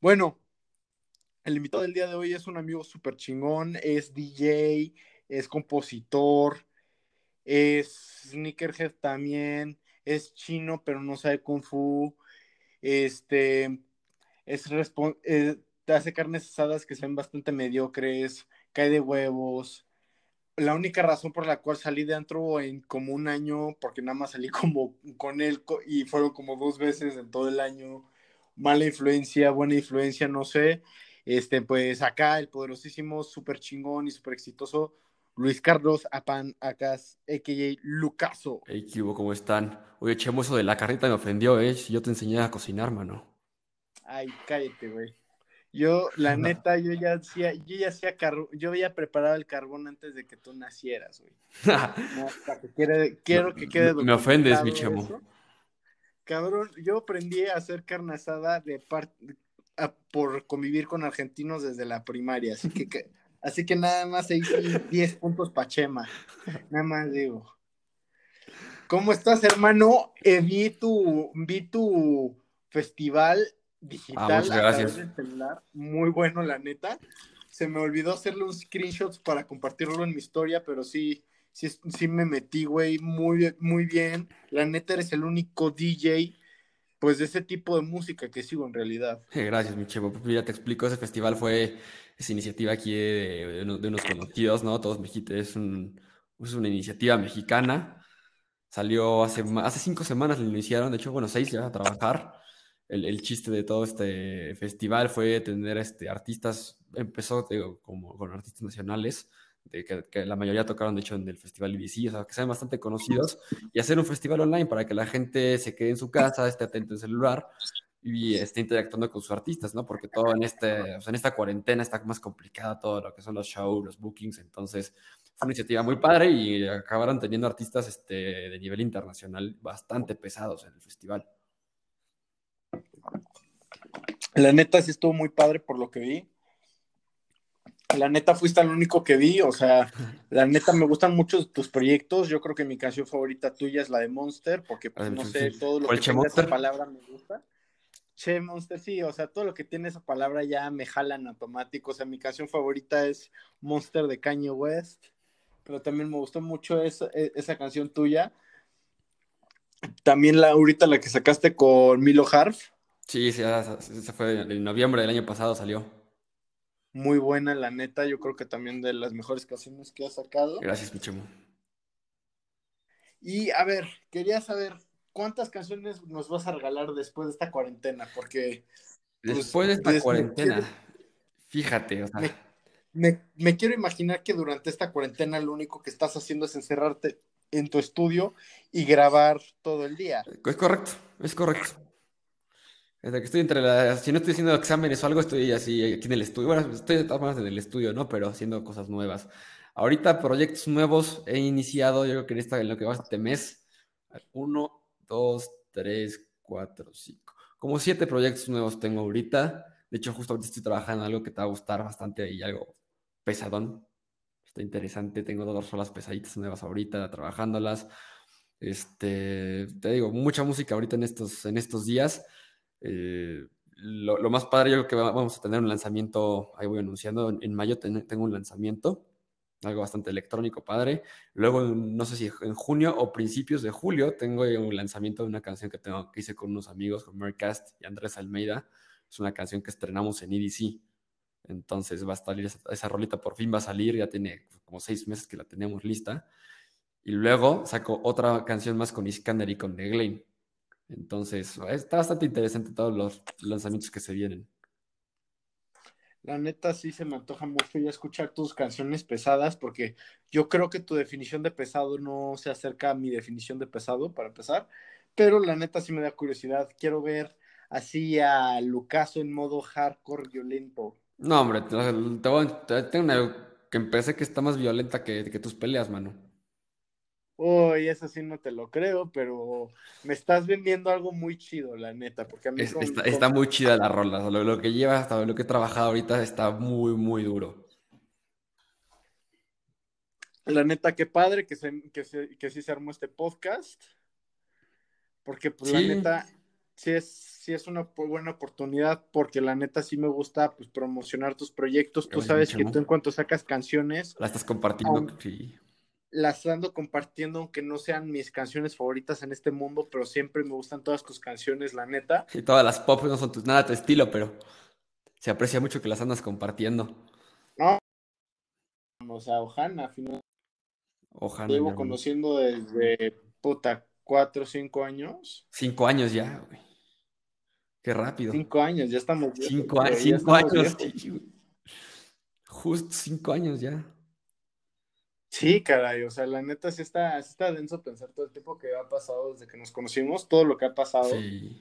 Bueno, el invitado del día de hoy es un amigo súper chingón, es DJ, es compositor, es sneakerhead también, es chino, pero no sabe kung fu. Este, es eh, hace carnes asadas que sean bastante mediocres, cae de huevos. La única razón por la cual salí de antro en como un año, porque nada más salí como con él y fueron como dos veces en todo el año. Mala influencia, buena influencia, no sé. Este, pues acá el poderosísimo, súper chingón y súper exitoso Luis Carlos Apan Acas, a.k.a. Lucaso. Hey, ¿qué ¿Cómo están? Oye, Chemo, eso de la carrita me ofendió, ¿eh? Si yo te enseñé a cocinar, mano. Ay, cállate, güey. Yo, la neta, yo ya hacía, yo ya hacía carbón, yo había preparado el carbón antes de que tú nacieras, güey. quiero que quede Me ofendes, mi chemo. Cabrón, yo aprendí a hacer carne asada de por convivir con argentinos desde la primaria, así que, así que nada más se hizo 10 puntos Pachema, nada más digo. ¿Cómo estás, hermano? Eh, vi tu, vi tu festival digital ah, muchas gracias. muy bueno, la neta. Se me olvidó hacerle un screenshot para compartirlo en mi historia, pero sí, sí, sí me metí, güey, muy, muy bien. La neta eres el único DJ, pues, de ese tipo de música que sigo en realidad. Gracias, mi chevo. Ya te explico, ese festival fue esa iniciativa aquí de, unos conocidos, ¿no? Todos mexicanos, es, un, es una iniciativa mexicana. Salió hace, hace cinco semanas, lo iniciaron, de hecho, bueno, seis ya a trabajar el, chiste de todo este festival fue tener este, artistas, empezó como con artistas nacionales, de que, la mayoría tocaron de hecho en el festival IBC, o sea, que sean bastante conocidos, y hacer un festival online para que la gente se quede en su casa, esté atento en celular y esté interactuando con sus artistas, ¿no? Porque todo en, este, en esta cuarentena está más complicada todo lo que son los shows, los bookings, entonces fue una iniciativa muy padre y acabaron teniendo artistas este, de nivel internacional bastante pesados en el festival. La neta sí estuvo muy padre por lo que vi. La neta fuiste el único que vi, o sea, la neta me gustan mucho tus proyectos. Yo creo que mi canción favorita tuya es la de Monster, porque pues, no sé, todo lo que tiene esa palabra me gusta. Che Monster, sí, o sea, todo lo que tiene esa palabra ya me jala en automático. O sea, mi canción favorita es Monster de Kanye West, pero también me gustó mucho esa, e, esa canción tuya. También la ahorita la que sacaste con Milo Harf Sí, sí, se fue en noviembre del año pasado salió. Muy buena, la neta. Yo creo que también de las mejores canciones que ha sacado. Gracias, Michemo. Y a ver, quería saber cuántas canciones nos vas a regalar después de esta cuarentena, porque. Pues, después de esta cuarentena, fíjate, o sea. Me, me, quiero imaginar que durante esta cuarentena lo único que estás haciendo es encerrarte en tu estudio y grabar todo el día. Es correcto, es correcto. Desde que estoy entre las. Si no estoy haciendo exámenes o algo, estoy así aquí en el estudio. Bueno, estoy más en el estudio, ¿no? Pero haciendo cosas nuevas. Ahorita, proyectos nuevos he iniciado, yo creo que en, esta, en lo que va este mes. Uno, dos, tres, cuatro, cinco. Como siete proyectos nuevos tengo ahorita. De hecho, justo ahorita estoy trabajando en algo que te va a gustar bastante y algo pesadón. Está interesante. Tengo dos solas pesaditas nuevas ahorita, trabajándolas. Este, te digo, mucha música ahorita en estos, en estos días. Eh, lo, más padre, yo creo que vamos a tener un lanzamiento, ahí voy anunciando, en, mayo tengo un lanzamiento, algo bastante electrónico, padre. Luego, no sé si en junio o principios de julio, tengo un lanzamiento de una canción que, tengo, que hice con unos amigos, con Mercast y Andrés Almeida. Es una canción que estrenamos en EDC. Entonces va a salir esa, esa, rolita, por fin va a salir, ya tiene como seis meses que la tenemos lista. Y luego saco otra canción más con Iskander y con The entonces, está bastante interesante todos los lanzamientos que se vienen. La neta sí se me antoja mucho ya escuchar tus canciones pesadas porque yo creo que tu definición de pesado no se acerca a mi definición de pesado para empezar, pero la neta sí me da curiosidad. Quiero ver así a Lucaso en modo hardcore violento. No, hombre, te, tengo una que empecé que está más violenta que, que tus peleas, mano. Uy, eso sí no te lo creo, pero me estás vendiendo algo muy chido, la neta, porque a mí está, muy chida la rola, lo, que lleva hasta lo que he trabajado ahorita está muy, muy duro. La neta, qué padre que, se, que, sí se armó este podcast, porque pues la neta, sí es, sí es una buena oportunidad porque la neta sí me gusta pues promocionar tus proyectos. Tú sabes que tú en cuanto sacas canciones... La estás compartiendo, sí. Las ando compartiendo aunque no sean mis canciones favoritas en este mundo, pero siempre me gustan todas tus canciones, la neta. Sí, todas las pop no son tus, nada tu estilo, pero se aprecia mucho que las andas compartiendo. No, o sea, Ojana, final. Ojana. Llevo conociendo desde puta cuatro o cinco años. Cinco años ya, güey. Qué rápido. Cinco años, ya estamos. cinco, cinco años. Justo cinco años ya. Sí, caray, o sea, la neta sí está, está denso pensar todo el tiempo que ha pasado desde que nos conocimos, todo lo que ha pasado. Sí.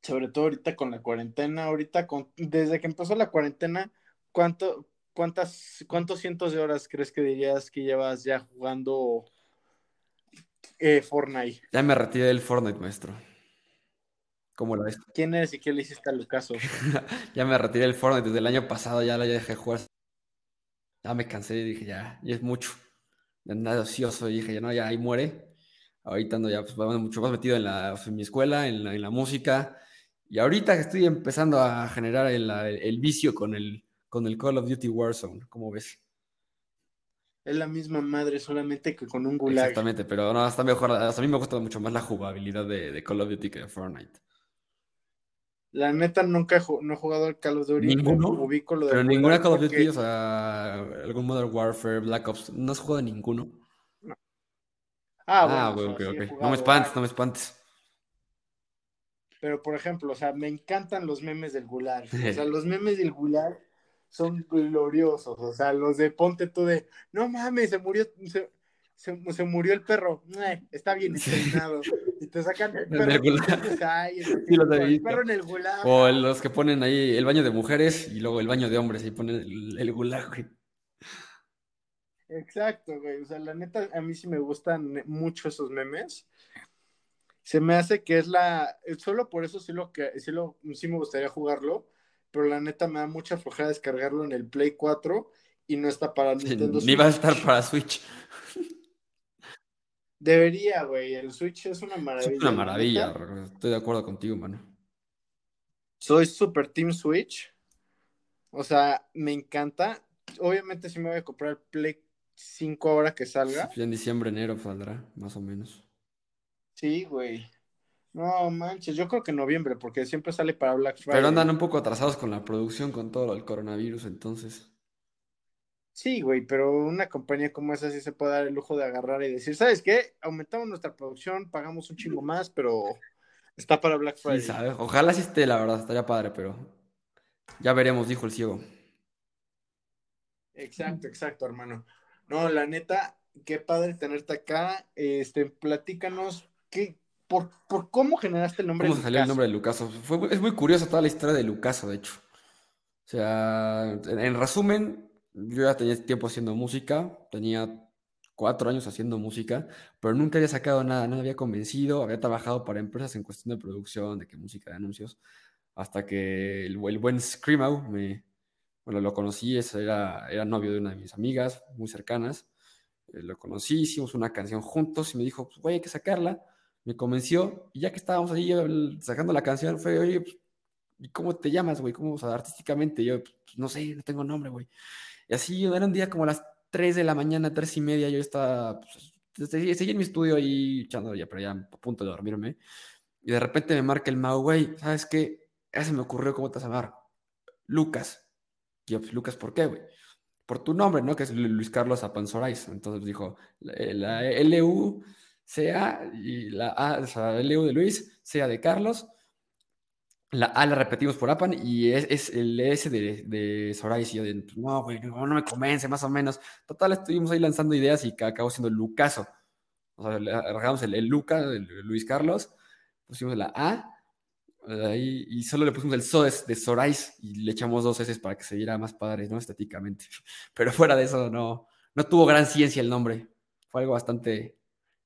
Sobre todo ahorita con la cuarentena, ahorita con, desde que empezó la cuarentena, ¿cuánto, cuántas, cuántos cientos de horas crees que dirías que llevas ya jugando eh, Fortnite. Ya me retiré del Fortnite, maestro. ¿Cómo lo ves? ¿Quién eres y qué le hiciste al caso? ya me retiré del Fortnite desde el año pasado, ya la dejé jugar. Ya me cansé y dije, ya, ya es mucho. Nada ocioso, y dije, ya no, ya ahí muere. Ahorita ando ya pues, mucho más metido en, la, mi escuela, en la, en la, música. Y ahorita estoy empezando a generar el, el, vicio con el, con el Call of Duty Warzone, ¿cómo ves? es la misma madre, solamente que con un gulag. Exactamente, pero no, hasta mejor, hasta a mí me gusta mucho más la jugabilidad de, Call of Duty que de Fortnite. La neta nunca he, no he jugado al Call of Duty. ¿Ninguno? pero ninguna Call of Duty, o sea, algún Modern Warfare, Black Ops, ¿no has jugado ninguno? No. Ah, ah bueno, ok, ok. No me espantes, no me espantes. Pero, por ejemplo, o sea, me encantan los memes del Gulag. O sea, los memes del Gulag son gloriosos. O sea, los de ponte tú de, no mames, se murió, se, se, murió el perro. está bien entrenado. Y te sacan el perro. el, perro en el gulag. O los que ponen ahí el baño de mujeres y luego el baño de hombres y ponen el, el gulag, güey. Exacto, güey. O sea, la neta, a mí sí me gustan mucho esos memes. Se me hace que es la. Solo por eso sí lo que sí lo sí me gustaría jugarlo pero la neta me da mucha flojera descargarlo en el Play 4 y no está para Nintendo Switch. Ni va a estar para Switch. Debería, güey. El Switch es una maravilla. Es una maravilla, estoy de acuerdo contigo, mano. Soy super Team Switch. O sea, me encanta. Obviamente sí me voy a comprar el Play 5 ahora que salga. en diciembre, enero saldrá, más o menos. Sí, güey. No manches, yo creo que en noviembre, porque siempre sale para Black Friday. Pero andan un poco atrasados con la producción, con todo el coronavirus, entonces. Sí, güey, pero una compañía como esa sí se puede dar el lujo de agarrar y decir, ¿sabes qué? Aumentamos nuestra producción, pagamos un chingo más, pero está para Black Friday. Sí. Ojalá sí esté, la verdad, estaría padre, pero ya veremos, dijo el ciego. Exacto, exacto, hermano. No, la neta, qué padre tenerte acá. Este, platícanos, ¿qué, por, cómo generaste el nombre ¿Cómo salió el nombre de Lucaso? es muy curiosa toda la historia de Lucaso, de hecho. O sea, en, resumen, yo ya tenía tiempo haciendo música, tenía cuatro años haciendo música, pero nunca había sacado nada, no me había convencido, había trabajado para empresas en cuestión de producción, de que música de anuncios, hasta que el, buen Screamo me, bueno, lo conocí, era, era novio de una de mis amigas muy cercanas, eh, lo conocí, hicimos una canción juntos y me dijo, pues, güey, hay que sacarla me convenció. Y ya que estábamos ahí sacando la canción, fue, oye, pues, ¿y cómo te llamas, güey? ¿Cómo, o sea, artísticamente? yo, pues, no sé, no tengo nombre, güey. Y así, era un día como las 3 de la mañana, 3 y media, yo estaba, pues, seguí en mi estudio ahí echando ya, pero ya a punto de dormirme. Y de repente me marca el Mau, güey, ¿sabes qué? Ya se me ocurrió cómo te vas a llamar. Lucas. Y yo, pues, Lucas, ¿por qué, güey? Por tu nombre, ¿no? Que es Luis Carlos Apanzorais. Entonces dijo, la, la LU sea, y la A, o sea, el de Luis, sea de Carlos, la A la repetimos por Apan y es, es el S de, de. Y yo de, no, güey, no, me convence, más o menos. Total, estuvimos ahí lanzando ideas y acabó siendo Lucaso. O sea, le agarramos el, el Luca, Luis Carlos, pusimos la A y solo le pusimos el So de, de Sorais y le echamos dos S para que se viera más padre, ¿no? Estéticamente. Pero fuera de eso, no, no tuvo gran ciencia el nombre. Fue algo bastante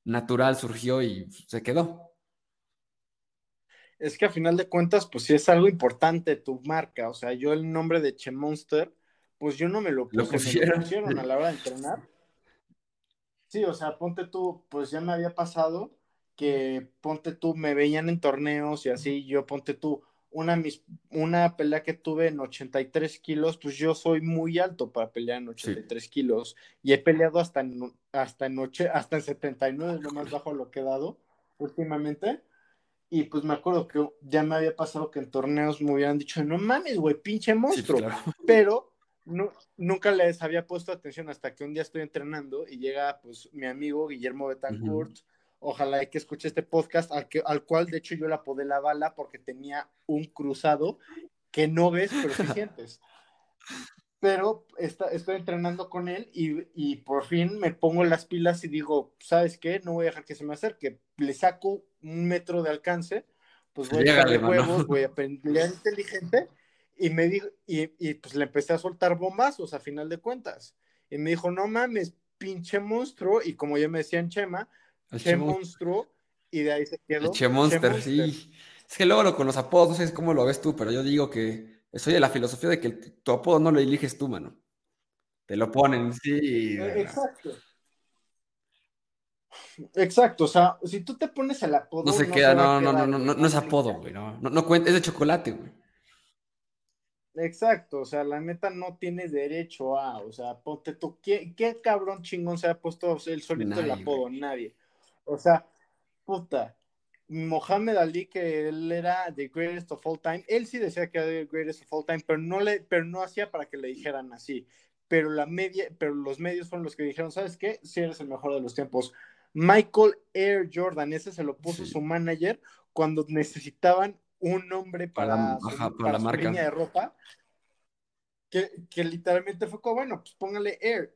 natural surgió y se quedó. Es que a final de cuentas, pues sí es algo importante tu marca. O sea, yo el nombre de Che Monster, pues yo no me lo puse, pusieron a la hora de entrenar. Sí, o sea, ponte tú, pues ya me había pasado que ponte tú, me veían en torneos y así, yo ponte tú, una, mis, una pelea que tuve en 83 kilos, pues yo soy muy alto para pelear en 83 kilos y he peleado hasta en, hasta en, noche, hasta en 79, lo más bajo lo que he dado últimamente. Y pues me acuerdo que ya me había pasado que en torneos me hubieran dicho, no mames, güey, pinche monstruo. Pero no, nunca les había puesto atención hasta que un día estoy entrenando y llega pues mi amigo Guillermo Betancourt. Ojalá que escuche este podcast, al, que, al cual de hecho yo le apodé la bala porque tenía un cruzado que no ves, pero sí sientes. Pero está, estoy entrenando con él y, y, por fin me pongo las pilas y digo, ¿sabes qué? No voy a dejar que se me acerque. Le saco un metro de alcance, pues voy a echarle huevos, voy a pelear inteligente y me dijo, y, y, pues le empecé a soltar bombazos a final de cuentas. Y me dijo, no mames, pinche monstruo. Y como ya me decían Chema, Che Monstruo, y de ahí se quedó. Che Monster, sí. Es que luego con los apodos, no sé cómo lo ves tú, pero yo digo que soy de la filosofía de que tu apodo no lo eliges tú, mano. Te lo ponen, sí. Eh, exacto. Exacto, o sea, si tú te pones el apodo. No se queda, no, no, no, no, no, no, es apodo, güey, no, no, no cuenta, es de chocolate, güey. Exacto, o sea, la neta no tienes derecho a, o sea, ponte tú, ¿qué, qué cabrón chingón se ha puesto el solito el apodo? Nadie. O sea, puta, Mohamed Ali, que él era the greatest of all time, él sí decía que era the greatest of all time, pero no le, pero no hacía para que le dijeran así. Pero la media, pero los medios fueron los que dijeron, ¿sabes qué? Si eres el mejor de los tiempos. Michael Air Jordan, ese se lo puso su manager cuando necesitaban un nombre para, la marca. línea de ropa. Que, que, literalmente fue como, bueno, pues póngale Air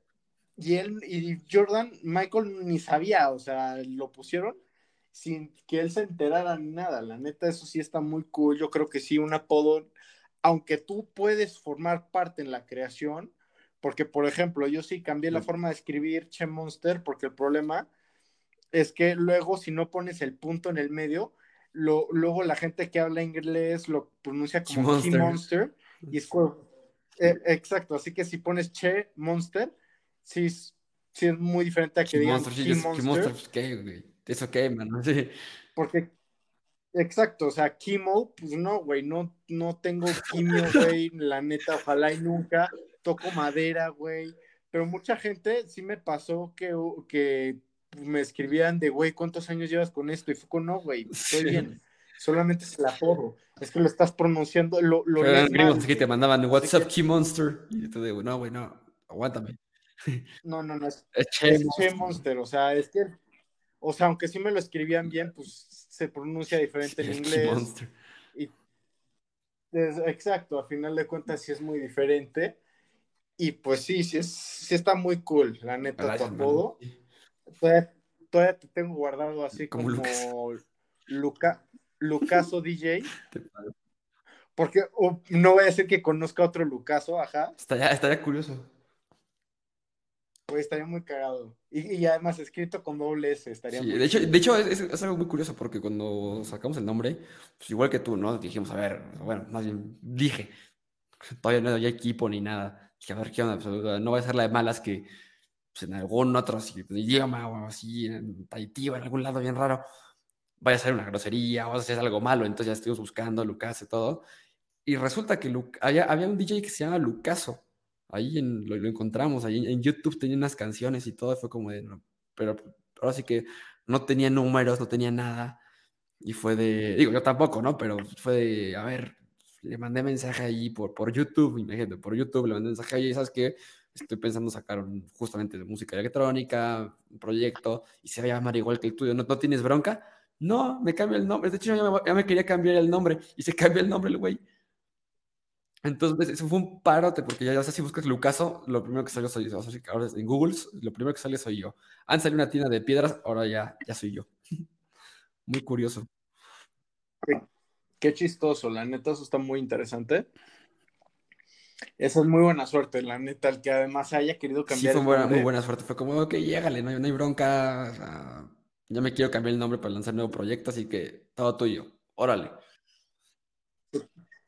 y él y Jordan, Michael ni sabía, o sea, lo pusieron sin que él se enterara ni nada. La neta, eso sí está muy cool. Yo creo que sí, un apodo, aunque tú puedes formar parte en la creación, porque por ejemplo, yo sí cambié la forma de escribir Che Monster, porque el problema es que luego si no pones el punto en el medio, lo, luego la gente que habla inglés lo pronuncia como Che Monster. y es eh, exacto, así que si pones Che Monster, sí, sí es muy diferente a que digan Monster, Monster. Pues, ¿qué, güey? ¿Eso qué, man? Sí. Porque, exacto, o sea, Kimo, pues no, güey, no, no tengo quimio, güey, la neta, ojalá y nunca, toco madera, güey, pero mucha gente sí me pasó que, que me escribían de, güey, ¿cuántos años llevas con esto? Y fue con, no, güey, estoy bien, solamente es el apodo, es que lo estás pronunciando, lo, lo que te mandaban, What's up, Key Monster? Y te digo, no, güey, no, aguántame. No, no, no, es, Che, Monster. o sea, es que, o sea, aunque sí me lo escribían bien, pues se pronuncia diferente en inglés. Y, exacto, a final de cuentas sí es muy diferente. Y pues sí, sí, es, sí está muy cool, la neta, tu apodo. Todavía, te tengo guardado así como, Luca, Lucaso DJ. Porque no voy a decir que conozca otro Lucaso, ajá. Estaría, estaría curioso. Pues estaría muy cagado. Y, y, además escrito con doble S, estaría sí, de hecho, de hecho es, algo muy curioso porque cuando sacamos el nombre, pues igual que tú, ¿no? Dijimos, a ver, bueno, más bien dije, todavía no hay equipo ni nada. Dije, a ver, ¿qué onda? Pues, no va a ser la de malas que pues, en algún otro idioma o así, en Tahití o en algún lado bien raro, vaya a ser una grosería o a ser algo malo. Entonces ya estuvimos buscando Lucas y todo. Y resulta que había, había un DJ que se llama Lucaso ahí en, lo, encontramos, ahí en, YouTube tenía unas canciones y todo, fue como de, pero ahora sí que no tenía números, no tenía nada, y fue de, digo, yo tampoco, ¿no? Pero fue de, a ver, le mandé mensaje ahí por, por YouTube, imagínate, por YouTube le mandé mensaje ahí, ¿sabes qué? Estoy pensando sacar justamente de música electrónica, un proyecto, y se va a llamar igual que el tuyo, ¿no, ¿no tienes bronca? No, me cambia el nombre, de hecho ya me, ya me quería cambiar el nombre, y se cambia el nombre el güey. Entonces, eso fue un parote, porque ya, ya sé si buscas Lucaso, lo primero que salió soy yo. ahora en Google, lo primero que sale soy yo. Antes salió una tienda de piedras, ahora ya, ya soy yo. muy curioso. Qué, chistoso, la neta, eso está muy interesante. Esa es muy buena suerte, la neta, el que además haya querido cambiar. Sí, fue muy buena suerte. Fue como, ok, llégale, no hay, no hay bronca. ya me quiero cambiar el nombre para lanzar nuevo proyecto, así que todo tuyo. Órale.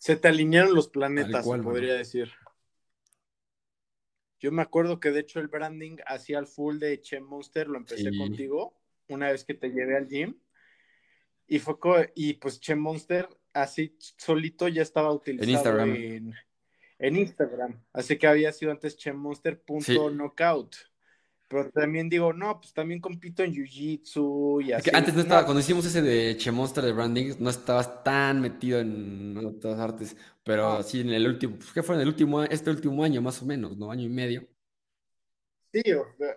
Se te alinearon los planetas, podría decir. Yo me acuerdo que de hecho el branding hacía el full de Che Monster, lo empecé contigo una vez que te llevé al gym. Y fue y pues Che Monster así solito ya estaba utilizado Instagram. en, en Instagram. Así que había sido antes chemonster.knockout. Pero también digo, no, pues también compito en Jiu-Jitsu y así. antes no estaba, No, cuando hicimos ese de Che Monster de branding, no estabas tan metido en otras artes, pero sí en el último, pues, ¿qué fue en el último, este último año más o menos, ¿no? Año y medio, Sí,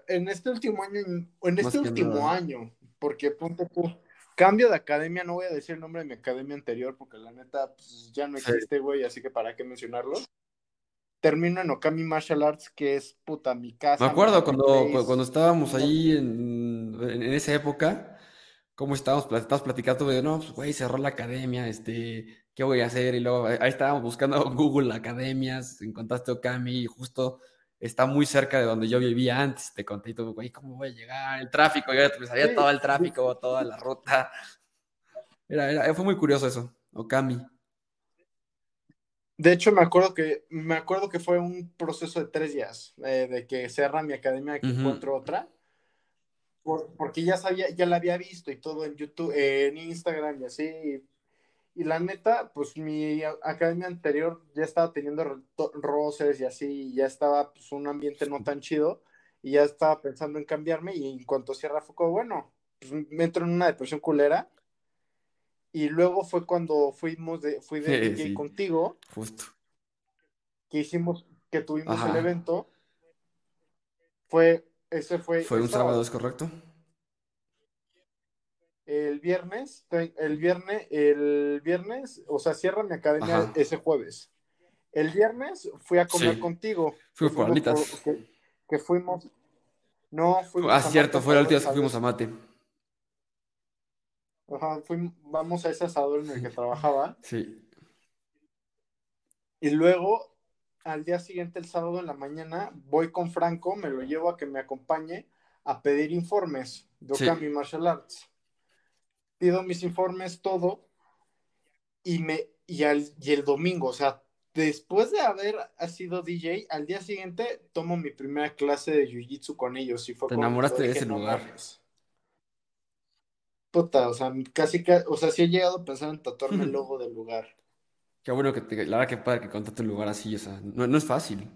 en este último año, en este último nada. año, porque ponte tú, cambio de academia, no voy a decir el nombre de mi academia anterior, porque la neta, pues ya no existe, güey, así que para qué mencionarlo. Termino en Okami Martial Arts, que es puta mi Me casa, mi acuerdo cuando, place. cuando estábamos ahí en, en- en esa época, cómo estábamos, estábamos platicando de, no, pues, güey, cerró la academia, este, ¿qué voy a hacer? Y luego ahí estábamos buscando Google academias, encontraste Okami y justo está muy cerca de donde yo vivía antes, te conté y todo, güey, ¿cómo voy a llegar? El tráfico, ya me salía sí, todo el tráfico, toda la ruta. Era, era, fue muy curioso eso, Okami. De hecho me acuerdo que, me acuerdo que fue un proceso de tres días, eh, de que cierra mi academia, que encuentro otra, por- porque ya sabía, ya la había visto y todo en YouTube, en Instagram y así, Y la neta, pues mi academia anterior ya estaba teniendo roces y así, y ya estaba pues un ambiente no tan chido, y ya estaba pensando en cambiarme, y en cuanto cierra fue como, bueno, pues me entro en una depresión culera, y luego fue cuando fuimos de, fui de Sí, contigo, justo. que hicimos, que tuvimos el evento, fue, ese fue Fue un sábado, sábado. ¿es correcto? El viernes, el viernes, el viernes, o sea, cierra mi academia Ajá. ese jueves. El viernes fui a comer Sí. contigo, que Fuimos por que, que fuimos, no, Ah, fuimos a sí, cierto, Mate fue la vez que fuimos a. Mate. Ajá, fuim- vamos a ese asador en el que trabajaba. Sí, Y luego, al día siguiente, el sábado en la mañana, voy con Franco, me lo llevo a que me acompañe a pedir informes de sí. Okami Martial Arts. Pido mis informes, todo, y me y, al, y el domingo, o sea, después de haber sido DJ, al día siguiente tomo mi primera clase de jiu-jitsu con ellos y fue Te enamoraste de ese lugar. Puta, o sea, casi o sea, sí he llegado a pensar en tatuarme el logo del lugar. Qué bueno que te, la verdad que padre que contaste un lugar así, o sea, no, no es fácil.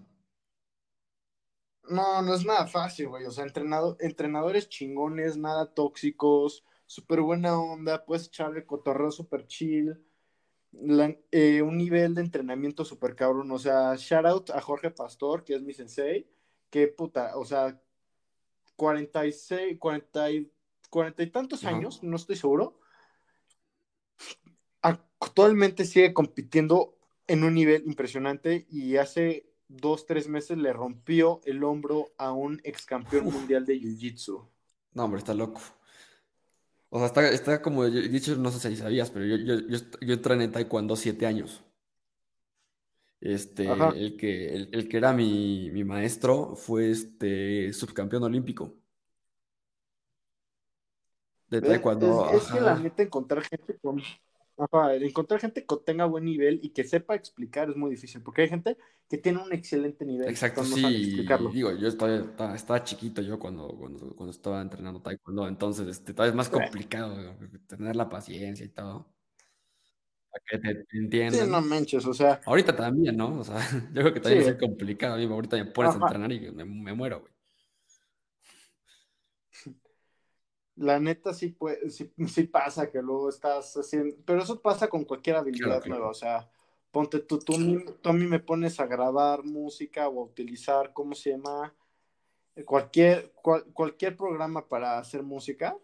No, no es nada fácil, güey. O sea, entrenado, entrenadores chingones, nada tóxicos, súper buena onda, puedes echarle cotorreo súper chill. La- eh, un nivel de entrenamiento súper cabrón. O sea, shout out a Jorge Pastor, que es mi sensei. Que puta, o sea, 46, 40 40 y tantos Ajá. años, no estoy seguro. Actualmente sigue compitiendo en un nivel impresionante y hace dos, tres meses le rompió el hombro a un ex campeón Uf, mundial de Jiu-Jitsu. no, hombre, está loco. O sea, está, está como, yo- hecho, no sé si sabías, pero yo, yo, yo, yo entrené en Taekwondo siete años. Este, Ajá. el que, el, el que era mi, mi maestro fue este subcampeón olímpico de ¿Ves? Es, Taekwondo, es que la neta encontrar gente con... Ajá, encontrar gente que tenga buen nivel y que sepa explicar es muy difícil, porque hay gente que tiene un excelente nivel, Exacto, no sí, explicarlo. digo, yo estaba, chiquito yo cuando, cuando, cuando estaba entrenando taekwondo, entonces este, todavía es más Sí, complicado tener la paciencia y todo, para que te, te Sí, no manches, o sea, Ahorita también, ¿no? O sea, yo creo que sí, también es muy complicado, ahorita me pones a entrenar y me, me muero, güey. La neta sí, puede, sí, sí pasa que luego estás haciendo, pero eso pasa con cualquier Claro, habilidad nueva, claro. o sea, ponte tú, tú, a mí- tú a mí me pones a grabar música o a utilizar, ¿cómo se llama? Cualquier, cual- cualquier programa para hacer música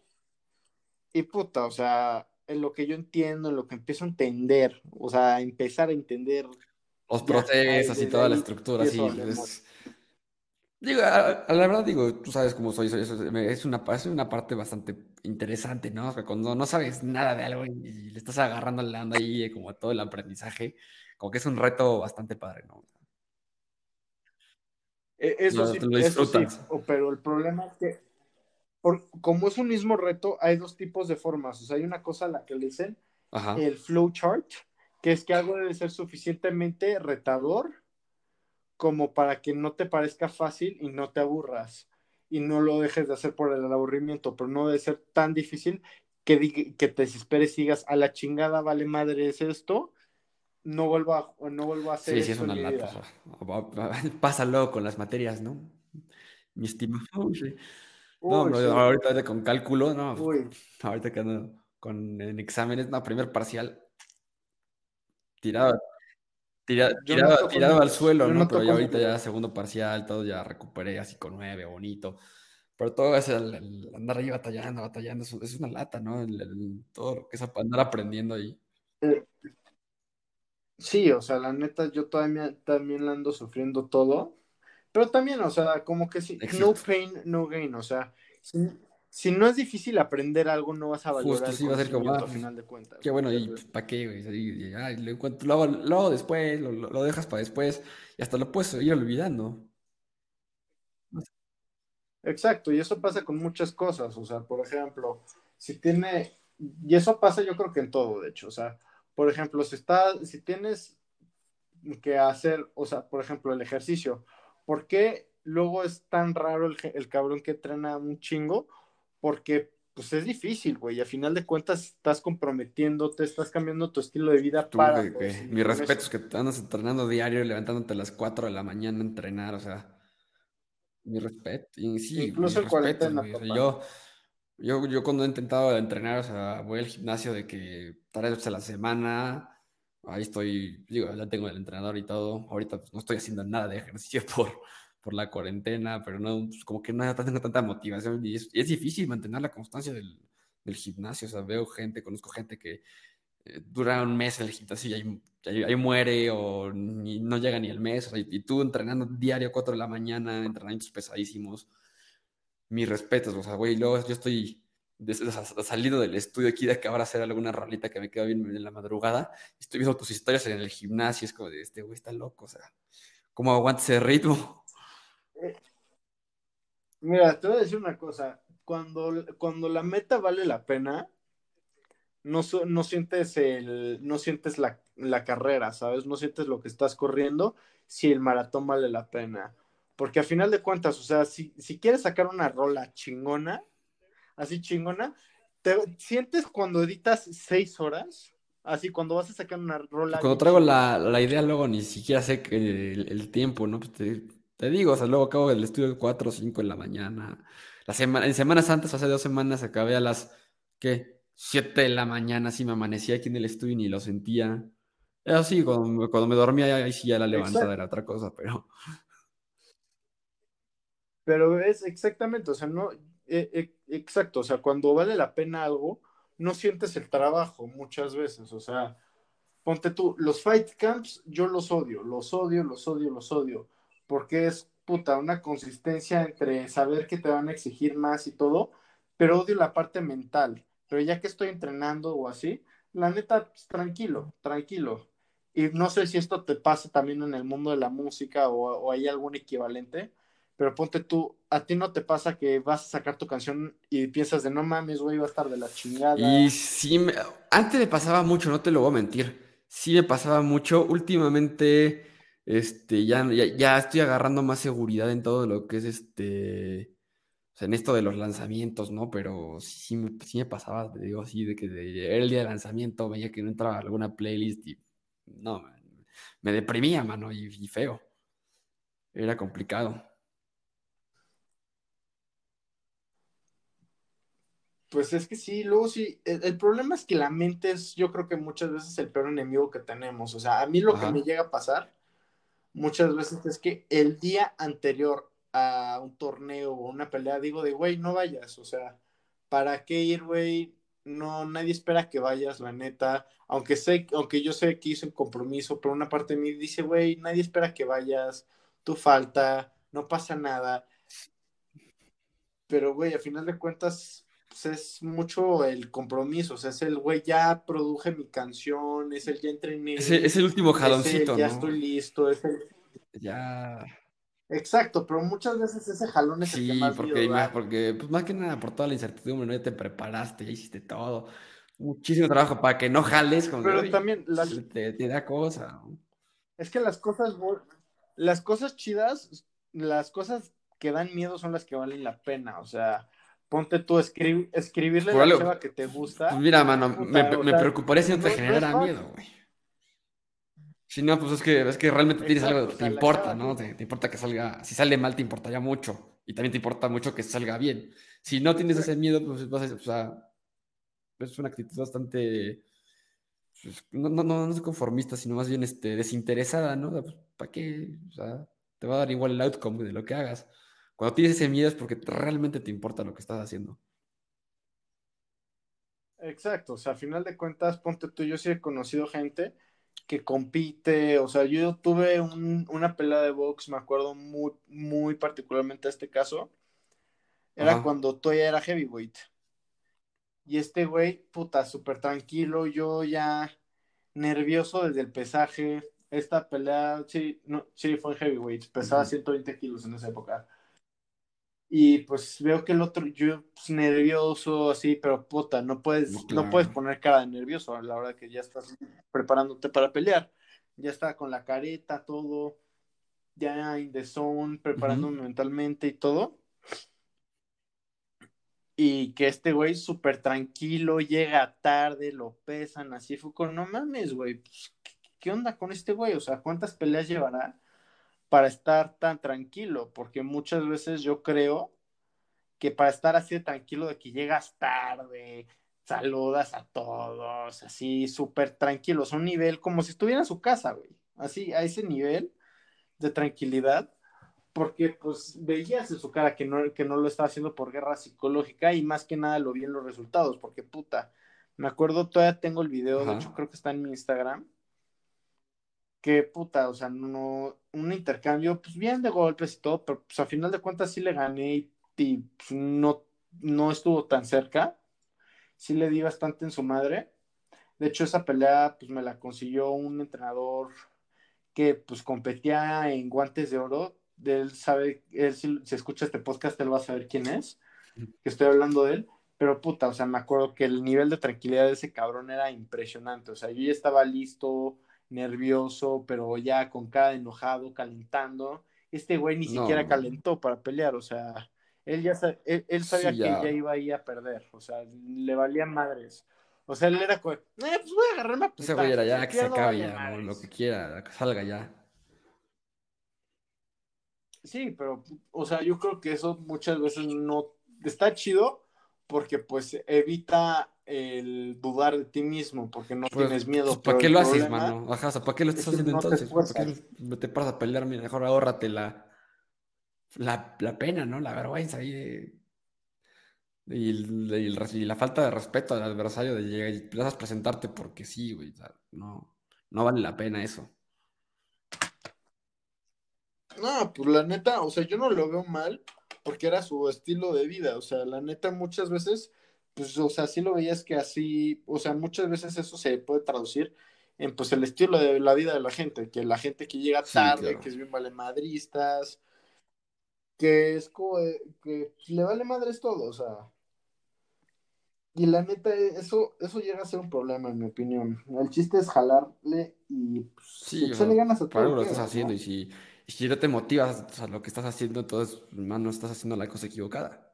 y puta, o sea, en lo que yo entiendo, en lo que empiezo a entender, o sea, empezar a entender, Los ya, procesos y toda la estructura, sí, es... Digo, a, a la verdad, digo, tú sabes cómo soy, soy- es una, es una parte bastante interesante, ¿no? O sea, cuando no sabes nada de algo y, le estás agarrando la onda ahí, eh, como a todo el aprendizaje, como que es un reto bastante padre, ¿no? E- Eso Lo, sí, eso sí, pero el problema es que por- como es un mismo reto, hay dos tipos de formas. O sea, hay una cosa a la que le dicen Ajá. el flow chart, que es que algo debe ser suficientemente retador como para que no te parezca fácil y no te aburras y no lo dejes de hacer por el aburrimiento, pero no debe ser tan difícil que, que te desesperes y digas, a la chingada vale madre es esto, no vuelvo a, no vuelvo a hacer Sí, sí, es una lata. Pasa luego con las materias, ¿no? Mi estimado. No, ahorita con cálculo, no. Ahorita que ando con en exámenes, no, primer parcial. Tirado, tirado, al suelo, ¿no? Pero ya ahorita ya segundo parcial, todo ya recuperé así con nueve, bonito. Pero todo es el, andar ahí batallando, batallando, es, una lata, ¿no? todo lo que es andar aprendiendo ahí. Eh, sí, o sea, la neta, yo todavía también la ando sufriendo todo. Pero también, o sea, como que sí, no pain, no gain, o sea, si, no es difícil aprender algo, no vas a valorar Justo, sí, va a ser como, al final de cuentas. Qué bueno, y ¿para qué, güey? lo, lo, después, lo, lo, dejas para después, y hasta lo puedes ir olvidando. Exacto, y eso pasa con muchas cosas, o sea, por ejemplo, si tiene, y eso pasa yo creo que en todo, de hecho, o sea, por ejemplo, si está, si tienes que hacer, o sea, por ejemplo, el ejercicio, ¿por qué luego es tan raro el, el cabrón que entrena un chingo? Porque pues es difícil, güey. A final de cuentas estás comprometiéndote, estás cambiando tu estilo de vida para. Mi respeto es que andas entrenando diario, levantándote a las 4 de la mañana a entrenar, o sea. Mi respeto. sí, Incluso el cuarentena. Yo, yo, yo cuando he intentado entrenar, o sea, voy al gimnasio de que tres veces a la semana, ahí estoy, digo, ya tengo el entrenador y todo. Ahorita pues, no estoy haciendo nada de ejercicio por, por la cuarentena, pero no, pues, como que no tengo tanta motivación y es, difícil mantener la constancia del, del, gimnasio. O sea, veo gente, conozco gente que eh, dura un mes en el gimnasio y ahí, muere o no llega ni el mes. y, tú entrenando diario 4 de la mañana, entrenamientos pesadísimos. Mis respetos, o sea, güey, luego yo estoy saliendo del estudio aquí de acabar de hacer alguna rolita que me queda bien en la madrugada. Estoy viendo tus historias en el gimnasio, es como de este güey está loco, o sea, ¿cómo aguanta ese ritmo? Eh, mira, te voy a decir una cosa, cuando, cuando la meta vale la pena, no, no sientes, el, no sientes la, la, carrera, ¿sabes? No sientes lo que estás corriendo si el maratón vale la pena. Porque a final de cuentas, o sea, si, si quieres sacar una rola chingona, así chingona, ¿te sientes cuando editas seis horas? Así, cuando vas a sacar una rola. Cuando traigo la, la, idea, luego ni siquiera sé el, el tiempo, ¿no? Pues te, te, digo, o sea, luego acabo el estudio 4 o 5 en la mañana. La semana, en semanas antes, hace dos semanas, acabé a las, ¿qué? 7 de la mañana, así me amanecía aquí en el estudio y ni lo sentía. Eso sí, cuando, cuando me dormía, ahí sí ya la levantada era otra cosa, pero. Pero es exactamente, o sea, no. E, e, exacto, o sea, cuando vale la pena algo, no sientes el trabajo muchas veces, o sea, ponte tú, los fight camps, yo los odio, los odio, los odio, los odio, porque es puta, una consistencia entre saber que te van a exigir más y todo, pero odio la parte mental pero ya que estoy entrenando o así, la neta, pues, tranquilo, tranquilo. Y no sé si esto te pasa también en el mundo de la música o, hay algún equivalente, pero ponte tú, a ti no te pasa que vas a sacar tu canción y piensas de no mames, güey, va a estar de la chingada. Y sí, antes me pasaba mucho, no te lo voy a mentir. Sí me pasaba mucho. Últimamente, este, ya, ya estoy agarrando más seguridad en todo lo que es este en esto de los lanzamientos, ¿no? Pero sí, sí me pasaba, te digo así, de que era el día de lanzamiento, veía que no entraba alguna playlist y no, me deprimía, mano, y, feo. Era complicado. Pues es que sí, luego sí, el, problema es que la mente es, yo creo que muchas veces el peor enemigo que tenemos. O sea, a mí lo que me llega a pasar muchas veces es que el día anterior a un torneo o una pelea, digo de, güey, no vayas, o sea, ¿para qué ir, güey? No, nadie espera que vayas, la neta, aunque sé, aunque yo sé que hice un compromiso, pero una parte de mí dice, güey, nadie espera que vayas, tú falta, no pasa nada. Pero, güey, a final de cuentas, pues es mucho el compromiso, o sea, es el, güey, ya produje mi canción, es el ya entrené. Es el, es el último jaloncito, Ya estoy listo, es el... Ya Exacto, pero muchas veces ese jalón es el que más porque, más, porque pues más que nada por toda la incertidumbre, ¿no? Ya te preparaste, ya hiciste todo. Muchísimo trabajo para que no jales. Con pero también te, da cosa. Es que las cosas, las cosas chidas, las cosas que dan miedo son las que valen la pena. O sea, ponte tú escribirle a la chava que te gusta. Pues mira, mano, me, preocuparía si no te genera miedo, güey. Si no, pues es que, es que realmente tienes algo que te importa, ¿no? Te, importa que salga, si sale mal te importaría mucho y también te importa mucho que salga bien. Si no tienes ese miedo, pues vas a, o sea, es una actitud bastante, pues, no, no, no, es conformista, sino más bien este, desinteresada, ¿no? Pues, ¿Para qué? O sea, te va a dar igual el outcome de lo que hagas. Cuando tienes ese miedo es porque realmente te importa lo que estás haciendo. Exacto, o sea, a final de cuentas, ponte tú, yo sí he conocido gente que compite, o sea, yo tuve una pelea de box, me acuerdo muy, muy particularmente a este caso, era cuando todavía era heavyweight. Y este güey, puta, súper tranquilo, yo ya nervioso desde el pesaje, esta pelea, sí, no, sí, fue en heavyweight, pesaba 120 kilos en esa época. Y pues veo que el otro, yo pues, nervioso, así, pero puta, no puedes, no puedes poner cara de nervioso a la hora que ya estás preparándote para pelear. Ya está con la careta, todo, ya in the zone, preparándome mentalmente y todo. Y que este güey súper tranquilo, llega tarde, lo pesan, así fue con, no mames, güey, pues, ¿qué onda con este güey? O sea, ¿cuántas peleas llevará? Para estar tan tranquilo, porque muchas veces yo creo que para estar así tranquilo de que llegas tarde, saludas a todos, así súper tranquilos, un nivel como si estuviera en su casa, güey, así a ese nivel de tranquilidad, porque pues veías en su cara que no, que no lo estaba haciendo por guerra psicológica y más que nada lo vi en los resultados, porque puta, me acuerdo, todavía tengo el video, de hecho creo que está en mi Instagram, que puta, o sea, no, un intercambio, pues bien de golpes y todo, pero pues a final de cuentas sí le gané y, pues, no, no estuvo tan cerca, sí le di bastante en su madre. De hecho, esa pelea, pues me la consiguió un entrenador que pues competía en guantes de oro. Él sabe, él si, si escucha este podcast, él va a saber quién es, que estoy hablando de él. Pero puta, o sea, me acuerdo que el nivel de tranquilidad de ese cabrón era impresionante. O sea, yo ya estaba listo, nervioso, pero ya con cada enojado, calentando. Este güey ni siquiera calentó para pelear, o sea, él ya él, sabía que ya iba ahí a perder, o sea, le valían madres. O sea, él era como, eh, pues voy a agarrarme a Ese güey era ya, que se acabe ya, lo que quiera, que salga ya. Sí, pero, o sea, yo creo que eso muchas veces no está chido porque pues evita el dudar de ti mismo porque no pues, tienes miedo. Pues, ¿Para qué lo haces, mano? Ajá, ¿para qué lo estás haciendo entonces? ¿Para qué te pasas a pelear? Mejor ahórrate la, la, la pena, ¿no? La vergüenza ahí de... Y, la falta de respeto al adversario de llegar y a presentarte porque sí, güey. no, no vale la pena eso. No, pues la neta, o sea, yo no lo veo mal porque era su estilo de vida. O sea, la neta, muchas veces pues, o sea, sí lo veías que así, o sea, muchas veces eso se puede traducir en, pues, el estilo de la vida de la gente, que la gente que llega tarde, que es bien vale madristas, que es como, que le vale madres todo, o sea. Y la neta, eso, eso llega a ser un problema, en mi opinión. El chiste es jalarle y pues, sí, echarle ganas a todo. lo estás haciendo, y si, y si no te motivas a lo que estás haciendo, entonces, hermano, estás haciendo la cosa equivocada.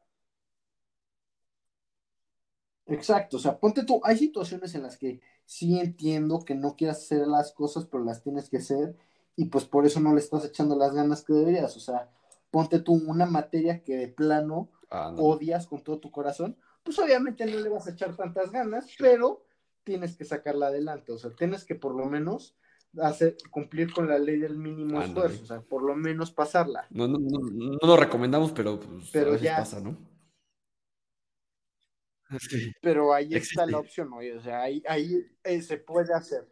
Exacto, o sea, ponte tú, hay situaciones en las que sí entiendo que no quieras hacer las cosas, pero las tienes que hacer y pues por eso no le estás echando las ganas que deberías, o sea, ponte tú una materia que de plano odias con todo tu corazón, pues obviamente no le vas a echar tantas ganas, pero tienes que sacarla adelante, o sea, tienes que por lo menos hacer, cumplir con la ley del mínimo esfuerzo, o sea, por lo menos pasarla. No, no, no, no lo recomendamos, pero, pues, pero ya pasa, ¿no? Pero ahí está la opción, ¿no? O sea, ahí, ahí eh, se puede hacer.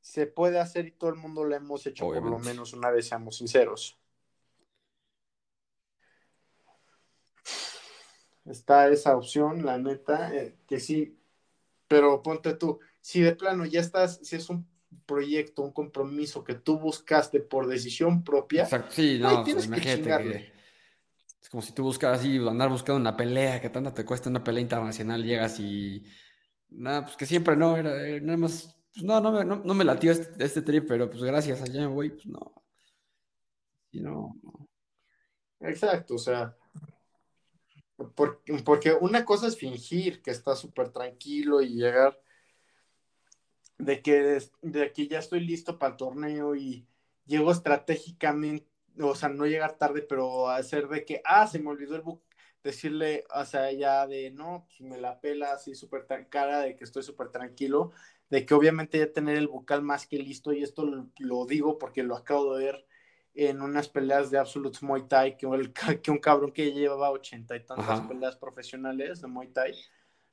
Se puede hacer y todo el mundo lo hemos hecho por lo menos una vez, seamos sinceros. Está esa opción, la neta, eh, que sí, pero ponte tú, si de plano ya estás, si es un proyecto, un compromiso que tú buscaste por decisión propia, Exacto, sí, no, tienes que chingarle. Es como si tú buscaras así, andar buscando una pelea, que tanto te cuesta una pelea internacional, llegas y. Nada, pues que siempre no, era, nada más. Pues no, no, no, no me latió este, este, trip, pero pues gracias, allá me voy, pues no. Y no. Exacto, o sea. porque una cosa es fingir que está súper tranquilo y llegar de que, de que ya estoy listo para el torneo y llego estratégicamente, o sea, no llegar tarde, pero hacer de que, ah, se me olvidó el book, decirle, o sea, ya de, no, pues me la pela así súper tan cara, de que estoy súper tranquilo, de que obviamente ya tener el vocal más que listo, y esto lo, digo porque lo acabo de ver en unas peleas de Absolute Muay Thai, que, que un cabrón que llevaba ochenta y tantas peleas profesionales de Muay Thai,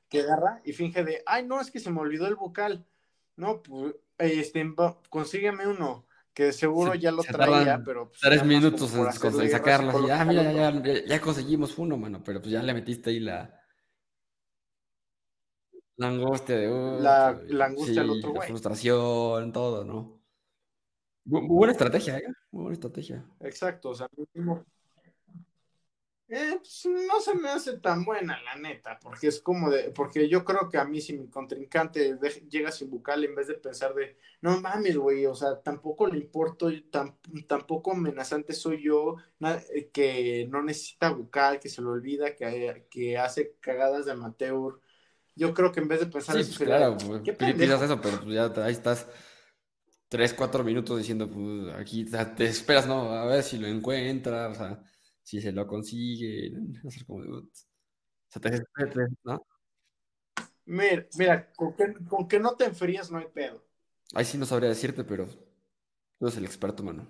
que agarra y finge de, ay, no, es que se me olvidó el vocal. No, pues, este, consígueme uno, que seguro ya lo traía, pero... Pues, tres minutos en, sacarlo. Ya, mira, ya, ya, conseguimos uno, mano, pero pues ya le metiste ahí la... La angustia de... la, la, angustia al otro güey. La frustración, todo, ¿no? Muy buena estrategia, ¿eh? Muy buena estrategia. Exacto, o sea, eh, pues, no se me hace tan buena, la neta, porque es como de, porque yo creo que a mí si mi contrincante llega sin bucal, en vez de pensar de, no mames, güey, o sea, tampoco le importo, tampoco amenazante soy yo, eh, que no necesita bucal, que se lo olvida, que, que hace cagadas de amateur. Yo creo que en vez de pensar sí, pues, claro, pues, ¿qué eso, pero pues ya ahí estás tres, cuatro minutos diciendo, pues aquí te esperas, ¿no? A ver si lo encuentra, o sea si se lo consigue, hacer como de, se te, ¿no? Mira, mira con, que, no te enfrías no hay pedo. Ahí sí no sabría decirte, pero tú eres el experto, mano.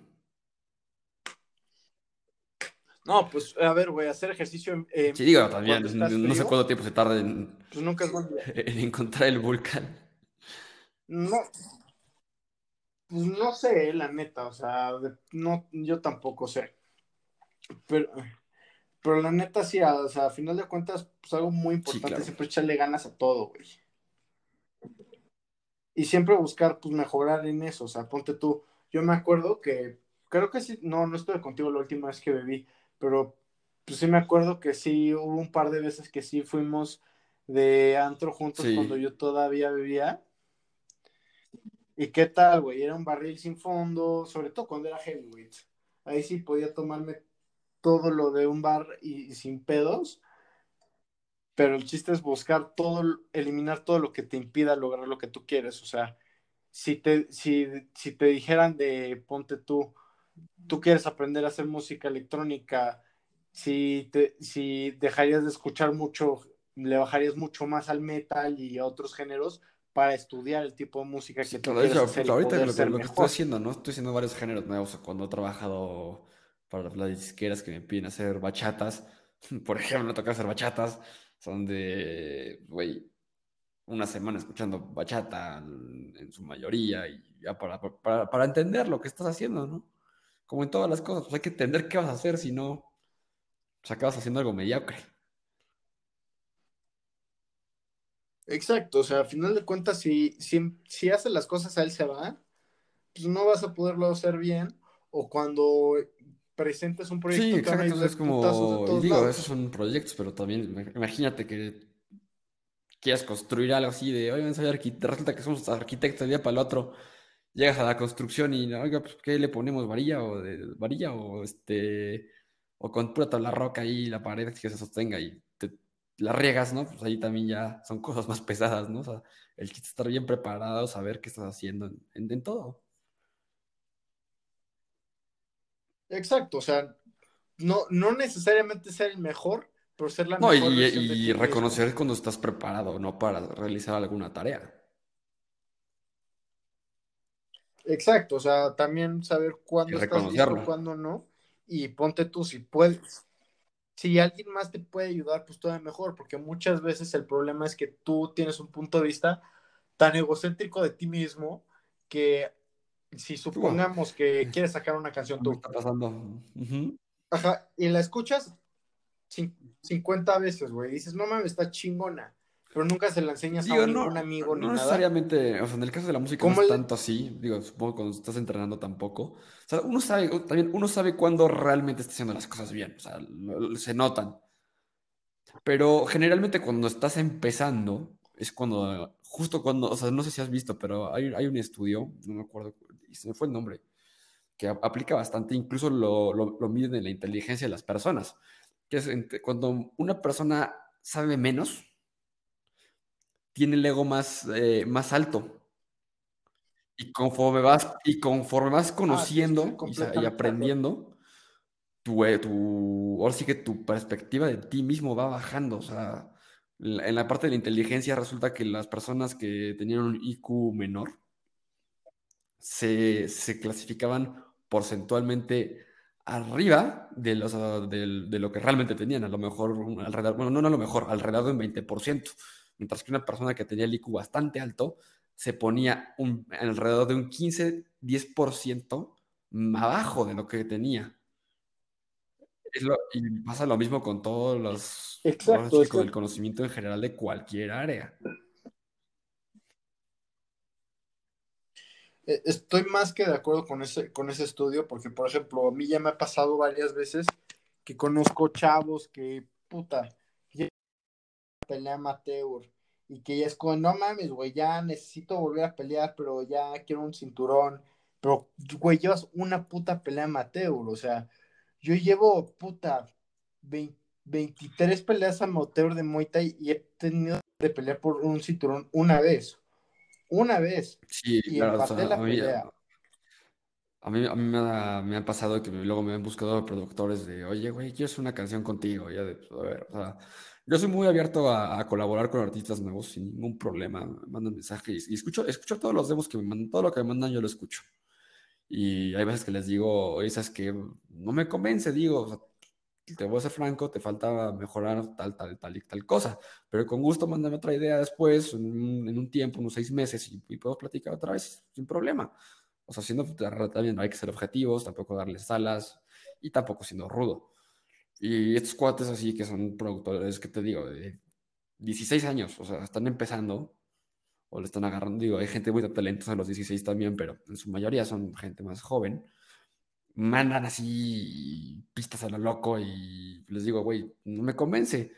No, pues a ver, voy a hacer ejercicio. En, sí, digo, también. No sé cuánto tiempo se tarda en, pues nunca es en encontrar el volcán. No. Pues no sé, la neta, o sea, no, yo tampoco sé. Pero, pero la neta, sí, o sea, a final de cuentas, pues algo muy importante, siempre echarle ganas a todo, güey. Y siempre buscar, pues, mejorar en eso, o sea, ponte tú. Yo me acuerdo que, creo que sí, no, no estuve contigo la última vez que bebí, pero pues sí me acuerdo que sí, hubo un par de veces que sí fuimos de antro juntos cuando yo todavía bebía. ¿Y qué tal, güey? Era un barril sin fondo, sobre todo cuando era heavyweight. Ahí sí podía tomarme todo lo de un bar y, sin pedos, pero el chiste es buscar todo, eliminar todo lo que te impida lograr lo que tú quieres. O sea, si te, si, si te dijeran de ponte tú, tú quieres aprender a hacer música electrónica, si, te, si dejarías de escuchar mucho, le bajarías mucho más al metal y a otros géneros para estudiar el tipo de música que tú quieres hacer. ahorita lo, que, lo que estoy haciendo, ¿no? Estoy haciendo varios géneros nuevos. Cuando he trabajado para las disqueras que me piden hacer bachatas. Por ejemplo, me toca hacer bachatas. Son de, güey, una semana escuchando bachata en, su mayoría y ya para, para, entender lo que estás haciendo, ¿no? Como en todas las cosas, pues hay que entender qué vas a hacer, si no, pues acabas haciendo algo mediocre. Exacto, o sea, a final de cuentas, si, si, si hace las cosas a él se va, pues no vas a poderlo hacer bien. O cuando presentes un proyecto. Sí, exacto, es como, digo, esos son proyectos, pero también imagínate que quieras construir algo así de, oye, soy arquitecto, resulta que somos arquitectos de día para el otro, llegas a la construcción y, oiga, pues, ¿qué le ponemos? ¿Varilla o de varilla o este, o con pura tabla roca ahí la pared que se sostenga y te, la riegas, ¿no? Pues ahí también ya son cosas más pesadas, ¿no? O sea, el que estar bien preparado, saber qué estás haciendo en todo. Exacto, o sea, no, no necesariamente ser el mejor, pero ser la mejor. Y, y reconocer cuando estás preparado, no para realizar alguna tarea. Exacto, o sea, también saber cuándo estás listo, cuándo no, y ponte tú si puedes. Si alguien más te puede ayudar, pues todavía mejor, porque muchas veces el problema es que tú tienes un punto de vista tan egocéntrico de ti mismo que si supongamos que quieres sacar una canción tú. Está pasando. Ajá, y la escuchas 50 veces, güey. Dices, no mames, está chingona. Pero nunca se la enseñas a ningún amigo ni no necesariamente, o sea, en el caso de la música no es tanto así. Digo, supongo cuando estás entrenando tampoco. O sea, uno sabe, también uno sabe cuándo realmente está haciendo las cosas bien. O sea, se notan. Pero generalmente cuando estás empezando, es cuando, justo cuando, o sea, no sé si has visto, pero hay, hay un estudio, no me acuerdo se me fue el nombre, que aplica bastante, incluso lo, lo, miden en la inteligencia de las personas. que es cuando una persona sabe menos, tiene el ego más, eh, más alto. Y conforme vas, y conforme vas ah, conociendo y, aprendiendo, tu, eh, tu, ahora sí que tu perspectiva de ti mismo va bajando. O sea, en la parte de la inteligencia resulta que las personas que tenían un IQ menor se, se clasificaban porcentualmente arriba de, los, de, lo que realmente tenían, a lo mejor alrededor, bueno, no a lo mejor, alrededor de un 20%, mientras que una persona que tenía el IQ bastante alto se ponía un, alrededor de un 15-10% abajo de lo que tenía. y pasa lo mismo con todos los, Exacto, con el conocimiento en general de cualquier área. Estoy más que de acuerdo con ese, con ese estudio, porque, por ejemplo, a mí ya me ha pasado varias veces que conozco chavos que, puta, ya pelea amateur y que ya es como, no mames, güey, ya necesito volver a pelear, pero ya quiero un cinturón. Pero, güey, llevas una puta pelea amateur, o sea, yo llevo, puta, 23 peleas amateur de Muay y he tenido de pelear por un cinturón una vez. Una vez. Sí, y claro, a mí, A mí, a mí me, ha, me, ha, pasado que luego me han buscado productores de, oye, güey, quiero hacer una canción contigo. Ya de, a ver, o sea, yo soy muy abierto a, colaborar con artistas nuevos sin ningún problema. Me mandan mensajes y, escucho, escucho todos los demos que me mandan, todo lo que me mandan yo lo escucho. Y hay veces que les digo, oye, ¿sabes que No me convence, digo, o sea, te voy a ser franco, te falta mejorar tal, tal, tal y tal cosa. Pero con gusto mándame otra idea después, en, un tiempo, unos seis meses, y, y, puedo platicar otra vez sin problema. O sea, siendo también hay que ser objetivos, tampoco darles alas y tampoco siendo rudo. Y estos cuates así que son productores, que te digo, de 16 años, o sea, están empezando o le están agarrando. Digo, hay gente muy talentosa a los 16 también, pero en su mayoría son gente más joven mandan así pistas a lo loco y les digo, güey, no me convence.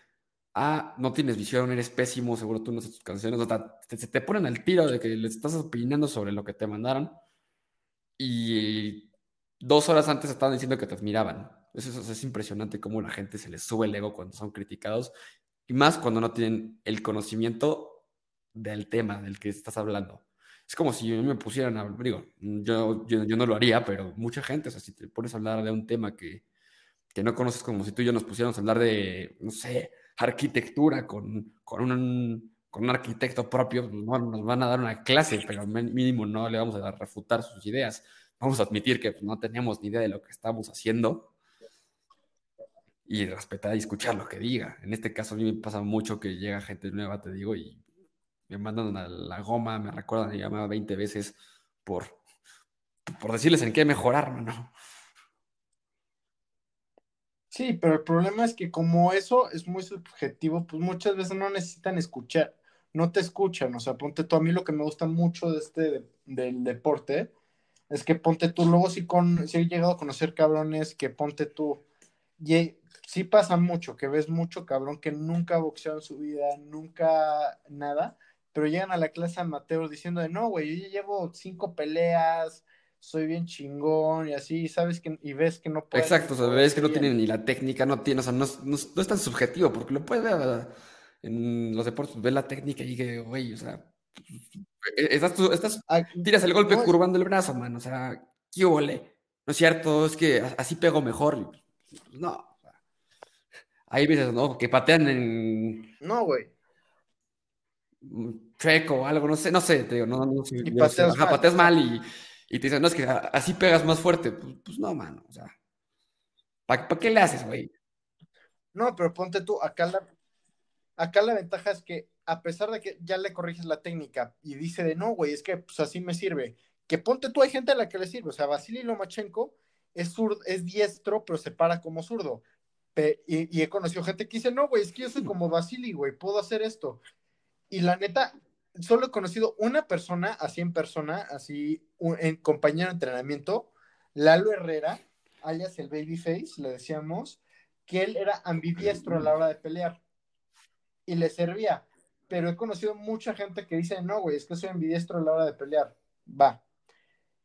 Ah, no tienes visión, eres pésimo, seguro tú no sabes tus canciones. O sea, te, te ponen al tiro de que les estás opinando sobre lo que te mandaron y dos horas antes estaban diciendo que te admiraban. Eso es impresionante cómo la gente se les sube el ego cuando son criticados y más cuando no tienen el conocimiento del tema del que estás hablando es como si me pusieran a, digo, yo, yo, no lo haría, pero mucha gente, o sea, si te pones a hablar de un tema que, que no conoces, como si tú y yo nos pusiéramos a hablar de, no sé, arquitectura con, con, un, con un arquitecto propio, no, nos van a dar una clase, pero mínimo no le vamos a refutar sus ideas. Vamos a admitir que pues, no tenemos ni idea de lo que estamos haciendo y respetar y escuchar lo que diga. En este caso a mí me pasa mucho que llega gente nueva, te digo, y me mandan a la goma, me recuerdan y llamaba 20 veces por, por decirles en qué mejorar, ¿no? Sí, pero el problema es que como eso es muy subjetivo, pues muchas veces no necesitan escuchar, no te escuchan, o sea, ponte tú, a mí lo que me gusta mucho de este, del deporte, es que ponte tú, luego sí, con, sí he llegado a conocer cabrones que ponte tú, y sí pasa mucho, que ves mucho cabrón que nunca boxeó en su vida, nunca nada, pero llegan a la clase amateur diciendo de no, güey, yo ya llevo cinco peleas, soy bien chingón y así, sabes que, y ves que no puede. Exacto, o sea, ves que no tienen ni la técnica, no tiene, o sea, no, no, es tan subjetivo, porque lo puedes ver en los deportes, ves la técnica y que, güey, o sea, e, estás, estás ah, tiras el golpe curvando el brazo, man, o sea, qué ole. No es cierto, es que así pego mejor. No. Hay veces, ¿no? Que patean en. No, güey chueco o algo, no sé, no sé, te digo, no, no, sé, y pateas, mal. y, y, te dicen, no, es que así pegas más fuerte. Pues, pues no, mano, o sea, ¿para qué le haces, güey? No, pero ponte tú, acá la, acá la ventaja es que a pesar de que ya le corriges la técnica y dice de no, güey, es que pues así me sirve, que ponte tú, hay gente a la que le sirve, o sea, Vasily Lomachenko es, es diestro, pero se para como zurdo. y, y, he conocido gente que dice, no, güey, es que yo soy como Vasily, güey, puedo hacer esto. Y la neta, solo he conocido una persona, así en persona, así en compañero de entrenamiento, Lalo Herrera, alias el Babyface, le decíamos, que él era ambidiestro a la hora de pelear y le servía. Pero he conocido mucha gente que dice, no, güey, es que soy ambidiestro a la hora de pelear. Va.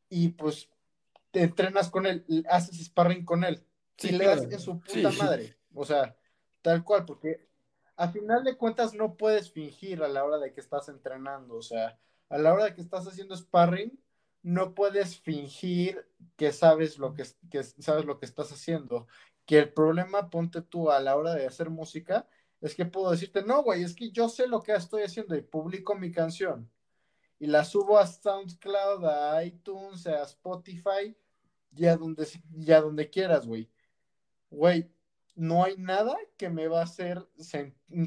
Y pues te entrenas con él, haces sparring con él. y le das en su puta madre. O sea, tal cual, porque a final de cuentas no puedes fingir a la hora de que estás entrenando. O sea, a la hora de que estás haciendo sparring, no puedes fingir que sabes lo que, que sabes lo que estás haciendo. Que el problema, ponte tú a la hora de hacer música, es que puedo decirte, no, güey, es que yo sé lo que estoy haciendo y publico mi canción y la subo a SoundCloud, a iTunes, a Spotify y a donde, y donde quieras, güey. Güey, no hay nada que me va a hacer,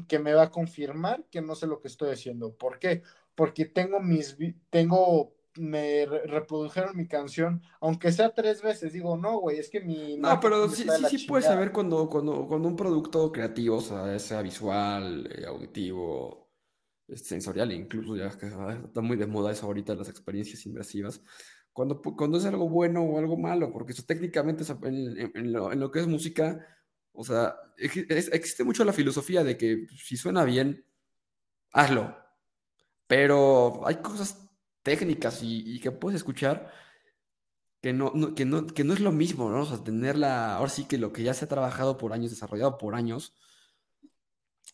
que me va a confirmar que no sé lo que estoy haciendo. ¿Por qué? Porque tengo mis, tengo, me reprodujeron mi canción, aunque sea tres veces, digo, no, güey, es que mi... No, pero sí, sí, sí puedes saber cuando, cuando, cuando un producto creativo, o sea, sea visual, eh, auditivo, sensorial, incluso ya que ah, está muy de moda eso ahorita, las experiencias inmersivas, cuando, cuando es algo bueno o algo malo, porque eso técnicamente en, lo, que es música, o sea, existe mucho la filosofía de que si suena bien, hazlo, pero hay cosas técnicas y, que puedes escuchar que no, que, no, que no es lo mismo, ¿no? O sea, tenerla, ahora sí que lo que ya se ha trabajado por años, desarrollado por años,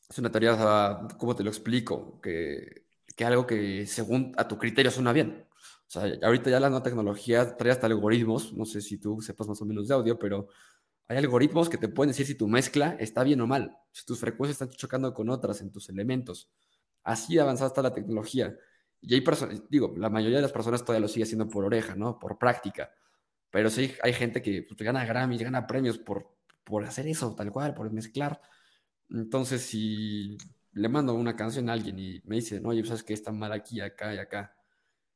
es una teoría, ¿cómo te lo explico? Que, que algo que según a tu criterio suena bien. O sea, ahorita ya la nueva tecnología trae hasta algoritmos, no sé si tú sepas más o menos de audio, pero hay algoritmos que te pueden decir si tu mezcla está bien o mal, si tus frecuencias están chocando con otras en tus elementos. Así avanzada está la tecnología. Y hay personas, digo, la mayoría de las personas todavía lo sigue haciendo por oreja, ¿no? Por práctica. Pero sí hay gente que pues, gana Grammys, gana premios por, por hacer eso, tal cual, por mezclar. Entonces, si le mando una canción a alguien y me dice, no, oye, sabes que está mal aquí, acá y acá,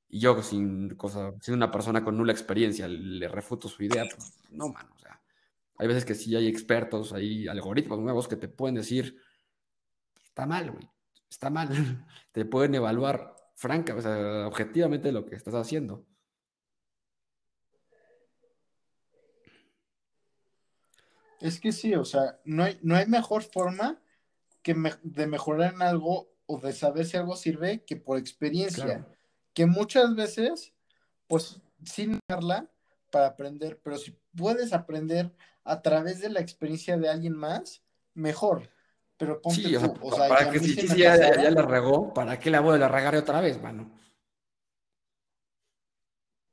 y yo sin cosa, siendo una persona con nula experiencia, le refuto su idea, pues no, mano, o sea, hay veces que sí hay expertos, hay algoritmos nuevos que te pueden decir, está mal, güey, está mal, te pueden evaluar franca, o sea, objetivamente lo que estás haciendo. Es que sí, o sea, no hay, no hay mejor forma que de mejorar en algo o de saber si algo sirve que por experiencia. Que muchas veces, pues, sin darla para aprender, pero si puedes aprender a través de la experiencia de alguien más, mejor. Pero ponte sí, o sea, para que si ya, ya, la regó, ¿para qué la voy a regar otra vez, mano?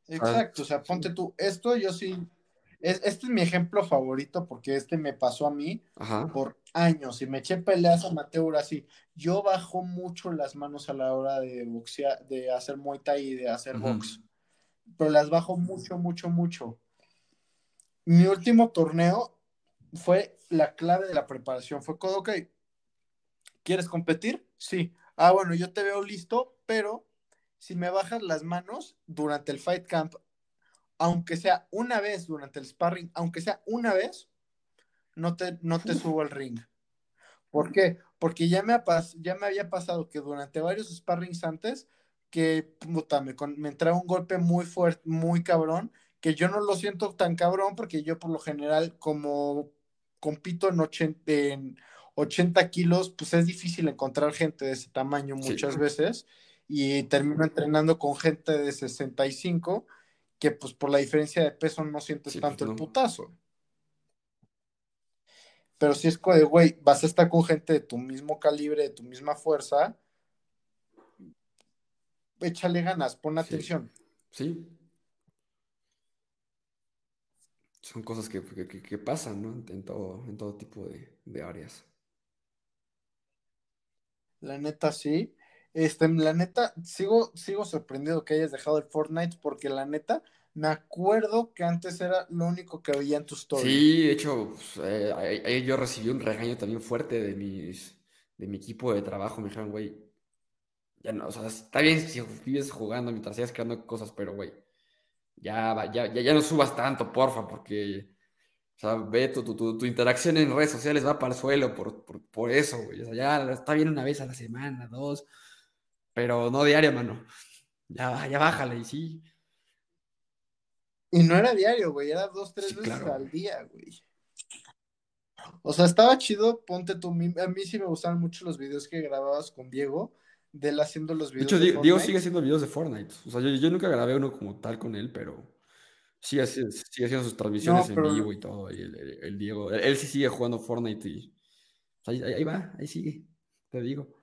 Exacto, o sea, ponte tú, esto yo sí este es mi ejemplo favorito porque este me pasó a mí por años y me eché peleas amateur así. Yo bajo mucho las manos a la hora de boxear, de hacer Muay Thai y de hacer box. Pero las bajo mucho, mucho, mucho. Mi último torneo fue la clave de la preparación. Fue ok, ¿quieres competir? Sí. Ah, bueno, yo te veo listo, pero si me bajas las manos durante el fight camp aunque sea una vez durante el sparring, aunque sea una vez, no te, no te subo al ring. ¿Por qué? Porque ya me, ya me había pasado que durante varios sparrings antes, que puta, me, me entraba un golpe muy fuerte, muy cabrón, que yo no lo siento tan cabrón porque yo por lo general como compito en 80, en 80 kilos, pues es difícil encontrar gente de ese tamaño muchas veces y termino entrenando con gente de 65 que pues por la diferencia de peso no sientes tanto el putazo. Pero si es de, güey, vas a estar con gente de tu mismo calibre, de tu misma fuerza, échale ganas, pon atención. Sí. Son cosas que, pasan, ¿no? En todo, en todo tipo de, de áreas. La neta, sí. Este, la neta, sigo, sigo sorprendido que hayas dejado el Fortnite porque la neta, me acuerdo que antes era lo único que veía en tus stories. Sí, de hecho, pues, eh, yo recibí un regaño también fuerte de mis, de mi equipo de trabajo. Me dijeron, güey, ya no, o sea, está bien si vives jugando mientras sigas creando cosas, pero güey, ya, ya, ya, no subas tanto, porfa, porque, o sea, ve tu, tu, tu, interacción en redes sociales va para el suelo por, por, por eso, güey. O sea, ya está bien una vez a la semana, dos pero no diario, mano. Ya, ya bájale, y sí. Y no era diario, güey, era dos, tres veces al día, güey. O sea, estaba chido, ponte tú, a mí sí me gustaban mucho los videos que grababas con Diego, de él haciendo los videos. De hecho, Diego sigue haciendo videos de Fortnite. O sea, yo, yo, nunca grabé uno como tal con él, pero Sí, así, sigue haciendo sus transmisiones en vivo y todo. el, Diego, él, sí sigue jugando Fortnite y ahí, ahí, va, ahí sigue, te digo.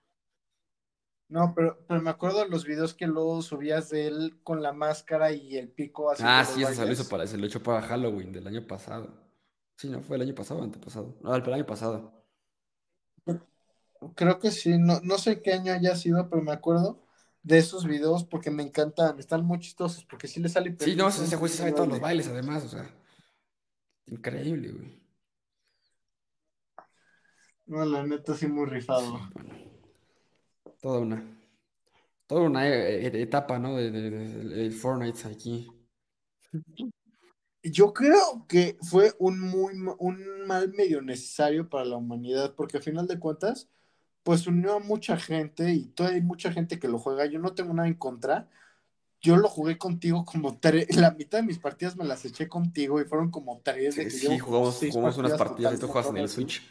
No, pero, pero me acuerdo de los videos que luego subías de él con la máscara y el pico así. Ah, sí, eso lo hizo para, se lo echó para Halloween del año pasado. Sí, no, fue el año pasado antepasado. No, el año pasado. Creo que sí, no, no sé qué año haya sido, pero me acuerdo de esos videos porque me encantan, están muy chistosos, porque sí le sale. Sí, no, ese juez sabe todos los bailes, además, o sea, increíble, güey. No, la neta sí muy rifado. toda una, toda una eh, eh, etapa, ¿no? De, de, Fortnite aquí. Yo creo que fue un muy un mal medio necesario para la humanidad, porque al final de cuentas pues unió a mucha gente y todavía hay mucha gente que lo juega. Yo no tengo nada en contra. Yo lo jugué contigo como tres, la mitad de mis partidas me las eché contigo y fueron como tres. Sí, sí jugamos, unas partidas y tú juegas en el Switch.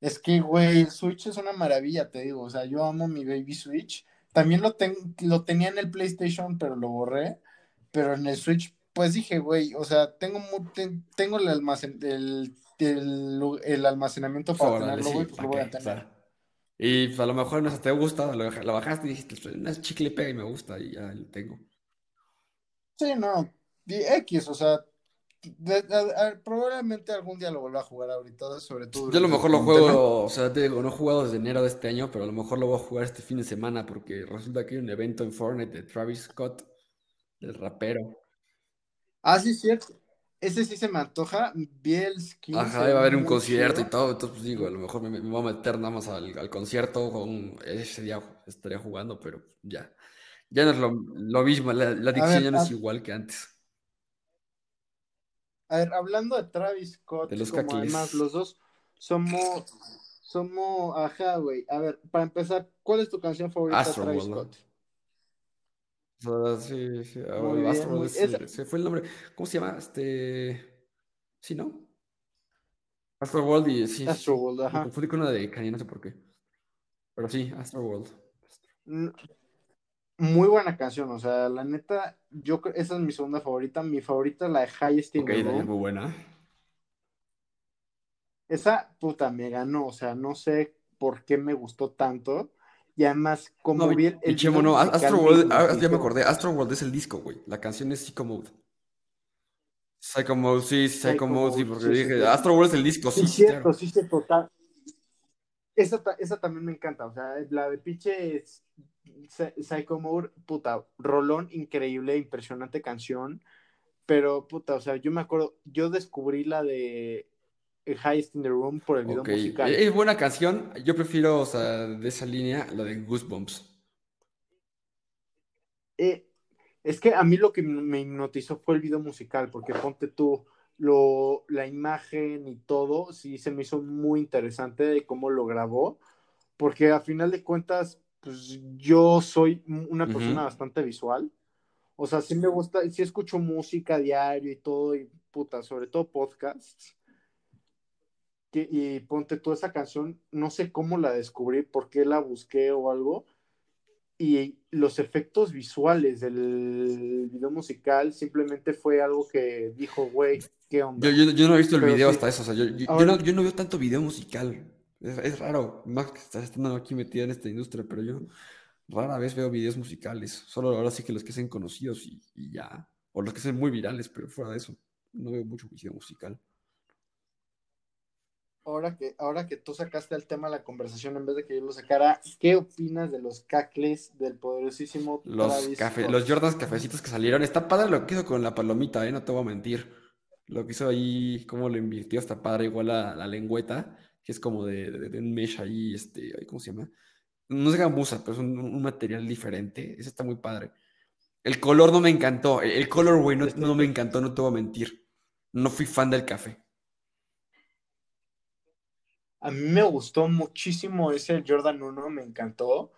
Es que, güey, el Switch es una maravilla, te digo. O sea, yo amo mi Baby Switch. También lo, lo tenía en el PlayStation, pero lo borré. Pero en el Switch, pues dije, güey, o sea, tengo, tengo el almacén, el el, almacenamiento para tenerlo, pues lo voy a tener. Y pues, a lo mejor no sé, te gusta, lo, bajaste y dijiste, una chicle pega y me gusta y ya lo tengo. Sí, no, X, o sea, probablemente algún día lo vuelva a jugar ahorita, sobre todo. Yo a lo mejor lo juego, o sea, te digo, no he jugado desde enero de este año, pero a lo mejor lo voy a jugar este fin de semana porque resulta que hay un evento en Fortnite de Travis Scott, el rapero. Ah, sí, cierto ese sí se me antoja. Vi el skin. Ajá, va a haber un concierto y todo. Entonces, pues digo, a lo mejor me, voy a meter nada más al, concierto. Con, ese día estaría jugando, pero ya. Ya no es lo, mismo. La, adicción ya no es igual que antes. A ver, hablando de Travis Scott, de los como además los dos somos. Somos. Ajá, güey. A ver, para empezar, ¿cuál es tu canción favorita de Travis Scott? Sí, sí. Astro se fue el nombre. ¿Cómo se llama? Este. Sí, ¿no? Astro World y sí. Astro World, ajá. Me confundí con una de Kanye, no sé por qué. Pero sí, Astro World. Muy buena canción, o sea, la neta, yo esa es mi segunda favorita. Mi favorita es la de Highest in Ok, muy buena. Esa puta me ganó, o sea, no sé por qué me gustó tanto. Y además, como bien. El Chemo, no, Astro World, ah, ya me acordé, Astro World es el disco, güey. La canción es Psycho Mode. Psycho Mode, sí, Psycho, Mode, sí, porque dije, Astro World es el disco, sí. Sí, cierto, sí, sí, total. Esa, esa también me encanta, o sea, la de Piche Psycho Mode, puta, rolón increíble, impresionante canción. Pero, puta, o sea, yo me acuerdo, yo descubrí la de Highest in the Room por el video musical. Es buena canción. Yo prefiero, o sea, de esa línea, la de Goosebumps. Eh, es que a mí lo que me hipnotizó fue el video musical, porque ponte tú lo, la imagen y todo, sí se me hizo muy interesante de cómo lo grabó, porque a final de cuentas, pues yo soy una persona bastante visual. O sea, sí me gusta, sí escucho música diario y todo, y puta, sobre todo podcasts y ponte tú esa canción, no sé cómo la descubrí, por qué la busqué o algo, y los efectos visuales del video musical simplemente fue algo que dijo, güey, ¿qué onda? Yo, no he visto el video hasta eso, o sea, yo, no, yo, no, veo tanto video musical, es, raro, más que estás estando aquí metida en esta industria, pero yo rara vez veo videos musicales, solo ahora sí que los que sean conocidos y, y ya, o los que sean muy virales, pero fuera de eso, no veo mucho video musical ahora que, ahora que tú sacaste el tema de la conversación en vez de que yo lo sacara, ¿qué opinas de los cacles del poderosísimo los café, Los Jordans cafecitos que salieron. Está padre lo que hizo con la palomita, ¿eh? No te voy a mentir. Lo que hizo ahí, cómo lo invirtió, está padre. Igual la, la lengüeta, que es como de, de, un mesh ahí, este, ¿cómo se llama? No es gamuza, pero es un, material diferente. Ese está muy padre. El color no me encantó. El, color, güey, no, no me encantó, no te voy a mentir. No fui fan del café. A mí me gustó muchísimo ese Jordan 1, me encantó.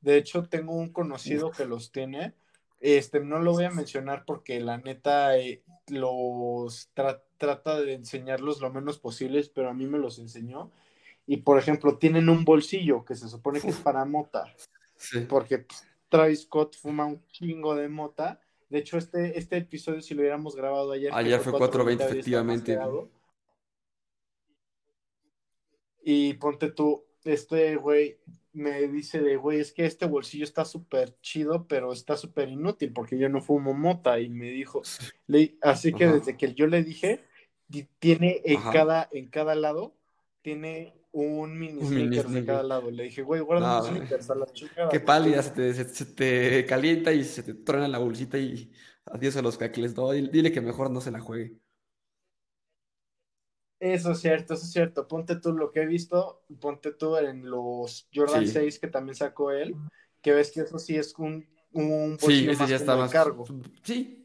De hecho, tengo un conocido que los tiene. Este, no lo voy a mencionar porque la neta eh, los trata de enseñarlos lo menos posibles, pero a mí me los enseñó. Y por ejemplo, tienen un bolsillo que se supone que es para mota. Porque Travis Scott fuma un chingo de mota De hecho, este, este episodio, si lo hubiéramos grabado ayer, ayer fue 4.20, efectivamente. Y ponte tú, este güey me dice de, güey, es que este bolsillo está súper chido, pero está súper inútil porque yo no fumo mota. Y me dijo, así que desde que yo le dije, tiene en cada, en cada lado, tiene un mini sneakers de cada lado. Le dije, güey, guarda un sneakers a la chica. Qué pálida, se te, calienta y se te truena la bolsita y adiós a los cacles. No, dile que mejor no se la juegue. Eso es cierto, eso es cierto. Ponte tú lo que he visto, ponte tú en los Jordan 6 que también sacó él, que ves que eso sí es un, un sí, ese ya está más cargo. Sí.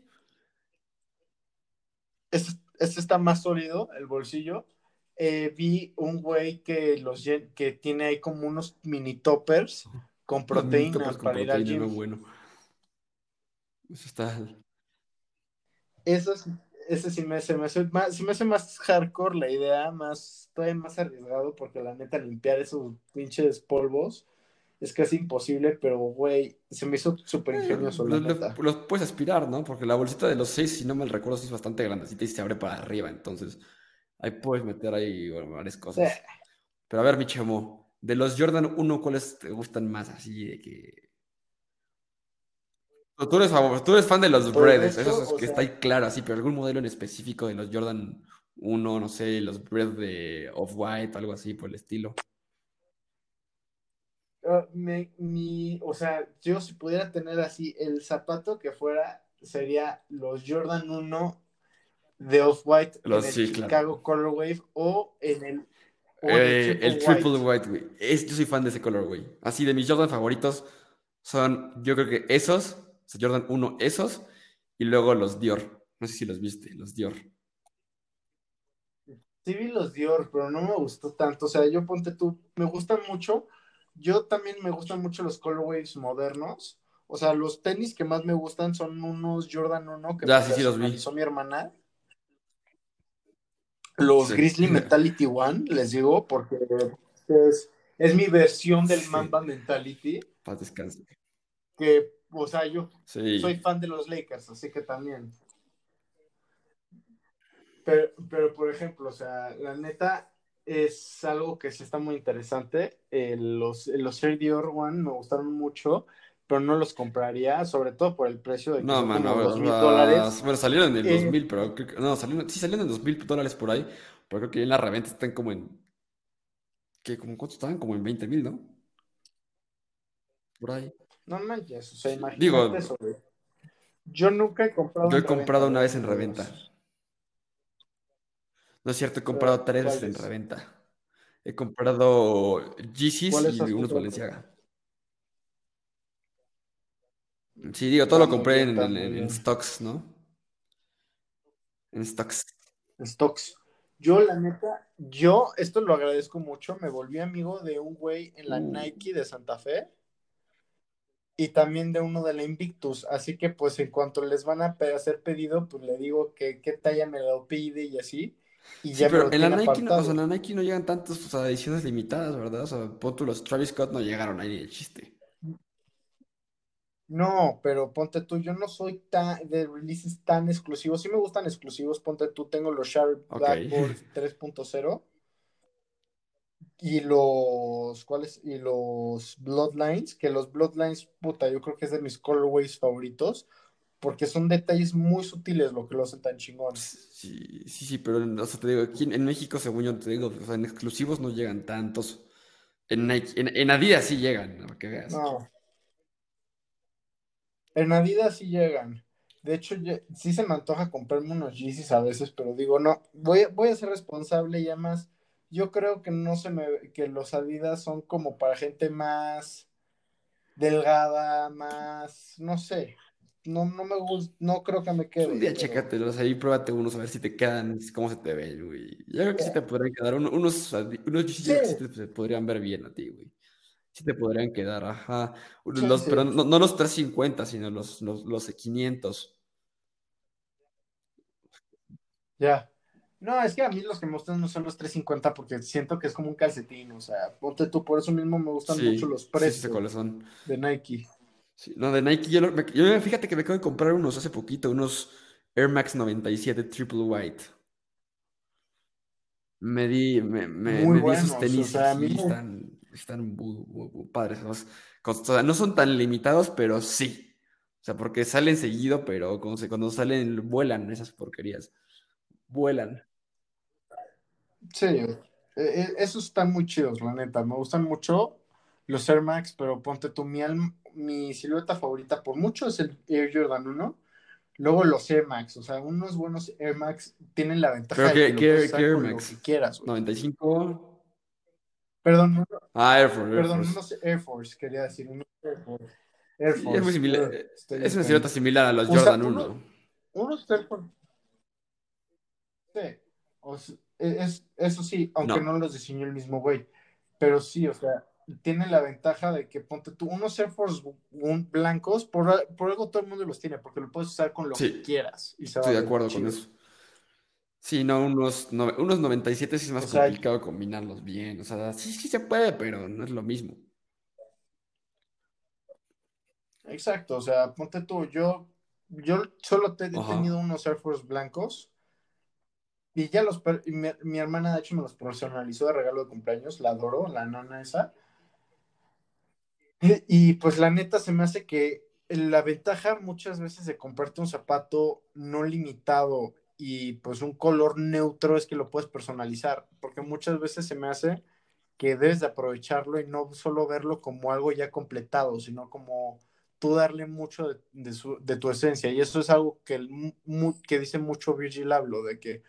Este, este, está más sólido, el bolsillo. Eh, vi un güey que los que tiene ahí como unos mini toppers con proteínas para ir al gym. bueno. Eso está. Eso es ese sí me hace, más, me hace más hardcore la idea, más, todavía más arriesgado, porque la neta limpiar esos pinches polvos es casi imposible, pero güey, se me hizo súper eh, ingenioso. los puedes aspirar, ¿no? Porque la bolsita de los seis, si no me recuerdo, es bastante grandecita y se abre para arriba, entonces ahí puedes meter ahí varias cosas. Pero a ver, mi chamo, de los Jordan 1, ¿cuáles te gustan más? Así de que Tú eres, tú eres fan de los Breads, eso es que está ahí claro, así, pero algún modelo en específico de los Jordan 1, no sé, los Bread de Off-White, algo así por el estilo. Ah, mi, o sea, yo si pudiera tener así el zapato que fuera, sería los Jordan 1 de Off-White en el Chicago Color Wave o en el. Eh, el Triple White, güey. yo soy fan de ese colorway. Así, de mis Jordan favoritos son, yo creo que esos Jordan 1 esos y luego los Dior. No sé si los viste, los Dior. Sí vi los Dior, pero no me gustó tanto. O sea, yo ponte tú, me gustan mucho. Yo también me gustan mucho los colorways modernos. O sea, los tenis que más me gustan son unos Jordan 1 que ya, sí, sí, los vi. mi hermana. Los Grizzly Mentality One, les digo, porque es, es mi versión del Mamba Mentality. Paz descanse. Que o sea, yo soy fan de los Lakers, así que también. Pero, pero, por ejemplo, o sea, la neta es algo que sí está muy interesante. Eh, los, los Air Dior One me gustaron mucho, pero no los compraría, sobre todo por el precio de que no, mano, dos mil dólares. Bueno, salieron en el 2000, eh, pero no, salieron, sí salieron en dos mil dólares por ahí, pero creo que en la reventa están como en, ¿qué? ¿Cómo cuánto estaban? Como en 20 mil, ¿no? Por ahí. No manches, o sea, imagínate Digo, eso, Yo nunca he comprado. Yo he comprado una vez en reventa. No es cierto, he comprado tres en reventa. He comprado Yeezys y unos Valenciaga. Sí, digo, todo lo compré en, stocks, ¿no? En stocks. Stocks. Yo, la neta, yo esto lo agradezco mucho. Me volví amigo de un güey en la uh. Nike de Santa Fe y también de uno de la Invictus. Así que pues en cuanto les van a hacer pedido, pues le digo que qué talla me lo pide y así. Y ya pero en la, Nike no, o sea, en la Nike no llegan tantas ediciones limitadas, ¿verdad? O sea, ponte los Travis Scott no llegaron ahí de chiste. No, pero ponte tú, yo no soy tan de releases tan exclusivos. Sí me gustan exclusivos, ponte tú, tengo los Sharp Blackboard 3.0 y los cuáles y los Bloodlines, que los Bloodlines, puta, yo creo que es de mis colorways favoritos, porque son detalles muy sutiles lo que lo hacen tan chingón. Sí, sí, sí, pero o sea, te digo, aquí en México, según yo te digo, o sea, en exclusivos no llegan tantos. En, en, Adidas sí llegan, para que veas. No. En Adidas sí llegan. De hecho, sí se me antoja comprarme unos Yeezys a veces, pero digo, no, voy, voy a ser responsable y además yo creo que no se me, que los Adidas son como para gente más delgada, más, no sé, no, no me gusta, no creo que me quede. Un día chécatelos ahí, pruébate unos a ver si te quedan, cómo se te ven, güey. Yo creo que sí te podrían quedar unos, unos, unos sí. te podrían ver bien a ti, güey. Sí te podrían quedar, ajá. Los, pero no, no, los 350, sino los, los, los 500. Ya. No, es que a mí los que me gustan no son los 350 porque siento que es como un calcetín, o sea, ponte tú, por eso mismo me gustan mucho los precios sí, de Nike. Sí, no, de Nike, yo, me- yo fíjate que me acabo de comprar unos hace poquito, unos Air Max 97 Triple White. Me di, me, me- Muy me di esos buenos, o tenis y sea, mí sí, están, están muy, muy- padres. ¿no? O sea, no son tan limitados, pero sí. O sea, porque salen seguido, pero cuando salen, vuelan esas porquerías. Vuelan. Sí, eh, eh, esos están muy chidos, la neta. Me gustan mucho los Air Max, pero ponte tú, mi, mi silueta favorita por mucho es el Air Jordan 1. Luego los Air Max, o sea, unos buenos Air Max tienen la ventaja ¿Pero de que lo qué usar Air lo Max? que quieras, güey. 95. Perdón, Ah, Air Force, Air perdón, Force. unos Air Force, quería decir, unos Air Force. Air Sí, es Force, muy similar. eh, Es una silueta similar a los O sea, Jordan uno- 1. Unos Air Force, sí, o sea, es, eso sí, aunque No. no los diseñó el mismo güey, pero sí, o sea, tiene la ventaja de que ponte tú, unos Air Force blancos, por, por algo todo el mundo los tiene, porque lo puedes usar con lo Sí. que quieras y se Estoy de acuerdo con eso. Sí, no, unos, no- unos 97 sí es más O sea, complicado combinarlos bien. O sea, sí, sí se puede, pero no es lo mismo. exacto, o sea, ponte tú, yo, yo solo te, he tenido unos Air Force blancos y ya los, y mi, mi hermana de hecho me los personalizó de regalo de cumpleaños, la adoro, la nana esa. Y, y, pues la neta se me hace que la ventaja muchas veces de comprarte un zapato no limitado y pues un color neutro es que lo puedes personalizar, porque muchas veces se me hace que debes de aprovecharlo y no solo verlo como algo ya completado, sino como tú darle mucho de, de su- de tu esencia. Y eso es algo que, el mu- que dice mucho Virgil Abloh, de que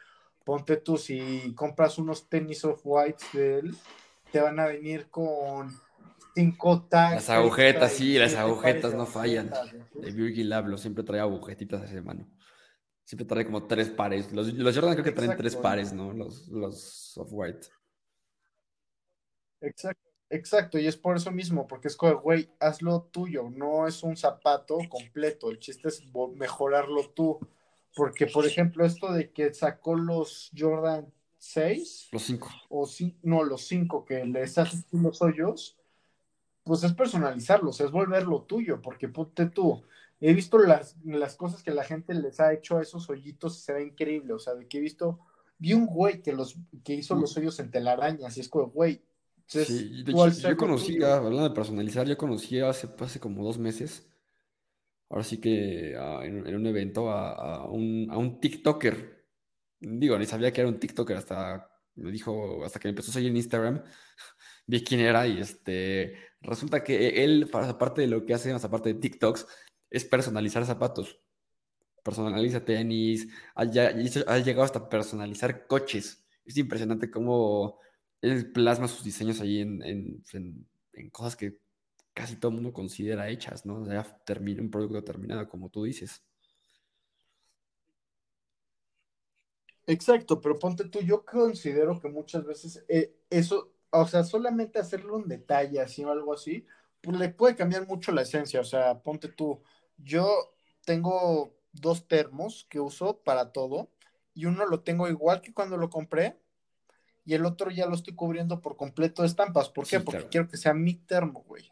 ponte tú, si compras unos tenis off-whites de él, te van a venir con cinco tags. Las agujetas, sí, las agujetas de no fallan. De Virgil Abloh siempre trae agujetitas ese mano. Siempre trae como tres pares. Los, los Jordan creo que traen tres pares, ¿no? Los, los Off-White. Exacto, exacto, y es por eso mismo, porque es como, güey, hazlo tuyo, no es un zapato completo, el chiste es mejorarlo tú, porque por ejemplo, esto de que sacó los Jordan 6, Los cinco. o cin- no, los 5 que les haces los hoyos, pues es personalizarlos, es volverlo tuyo, porque ponte tú, he visto las, las cosas que la gente les ha hecho a esos hoyitos y se ve increíble, o sea, de que he visto, vi un güey que, los, que hizo los hoyos en telarañas, y es como, güey, es Sí, de hecho, yo conocí, hablando de personalizar, yo conocí hace, hace como dos meses, ahora sí que ah, en, en un evento a, a un, a un TikToker. Digo, ni sabía que era un TikToker hasta me dijo, hasta que me empezó a seguir en Instagram, vi quién era y este, resulta que él, para- aparte de lo que hace, más aparte de TikToks, es personalizar zapatos. Personaliza tenis, ha llegado hasta personalizar coches. Es impresionante cómo él plasma sus diseños ahí en, en- en- en cosas que casi todo el mundo considera hechas, ¿no? O sea, termina un producto terminado, como tú dices. Exacto, pero ponte tú, yo considero que muchas veces eh, eso, o sea, solamente hacerle un detalle así o algo así, pues le puede cambiar mucho la esencia, o sea, ponte tú, yo tengo dos termos que uso para todo y uno lo tengo igual que cuando lo compré y el otro ya lo estoy cubriendo por completo de estampas, ¿por qué? Sí, Porque claro. quiero que sea mi termo, güey.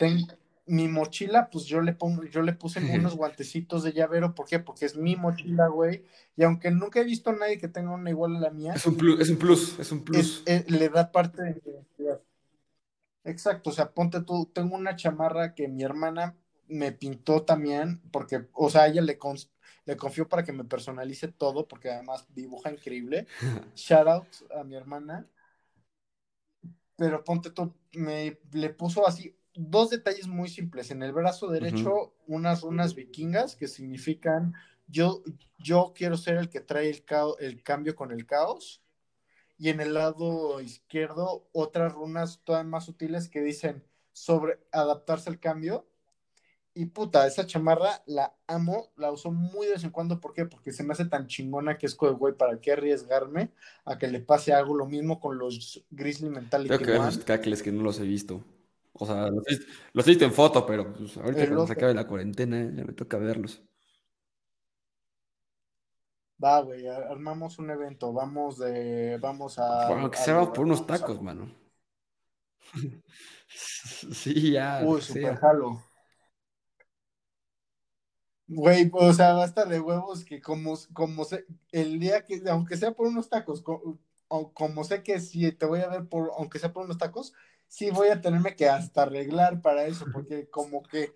Ten- mi mochila, pues yo le pongo, yo le puse unos guantecitos de llavero, ¿por qué? Porque es mi mochila, güey. Y aunque nunca he visto a nadie que tenga una igual a la mía, Es un plus, es un plus, es un plus. es- le da parte de mi identidad. Exacto, o sea, ponte tú, tengo una chamarra que mi hermana me pintó también, porque, o sea, ella le, le confió para que me personalice todo, porque además dibuja increíble. Shout out a mi hermana. Pero ponte tú, me le puso así dos detalles muy simples. En el brazo derecho, unas runas vikingas que significan yo, yo quiero ser el que trae el, cao- el cambio con el caos. Y en el lado izquierdo, otras runas todavía más sutiles que dicen sobre adaptarse al cambio. Y puta, esa chamarra la amo, la uso muy de vez en cuando. ¿Por qué? Porque se me hace tan chingona que es como, güey, ¿para qué arriesgarme a que le pase algo? Lo mismo con los Grizzly Mentality Tengo que que no los he visto. O sea, los los he visto en foto, pero pues, ahorita cuando se acabe la cuarentena ya me toca verlos. Va, güey, armamos un evento. Vamos de, vamos a, Bueno, que a se va por unos a tacos, mano. Sí, ya, Uy, super jalo. Güey, o sea, basta de huevos que como, como sé, el día que, aunque sea por unos tacos, o como sé que si te voy a ver por, aunque sea por unos tacos, sí voy a tenerme que hasta arreglar para eso, porque como que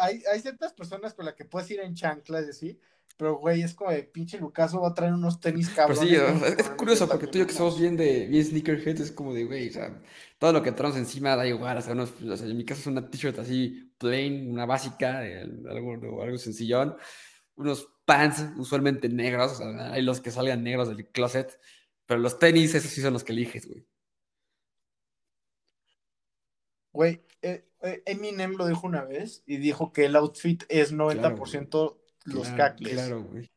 hay, hay ciertas personas con las que puedes ir en chanclas y así, pero, güey, es como de pinche Lucaso va a traer unos tenis cabrones. Sí, es, curioso porque tú y yo que somos bien de bien sneakerhead, es como de, güey, o sea, todo lo que traemos encima da igual, o sea, o sea en mi caso es una t-shirt así plain, una básica, algo, algo sencillón, unos pants usualmente negros, o sea, hay los que salgan negros del closet, pero los tenis, esos sí son los que eliges, güey. Güey, eh, eh, Eminem lo dijo una vez y dijo que el outfit es 90% los cacles. Claro, güey.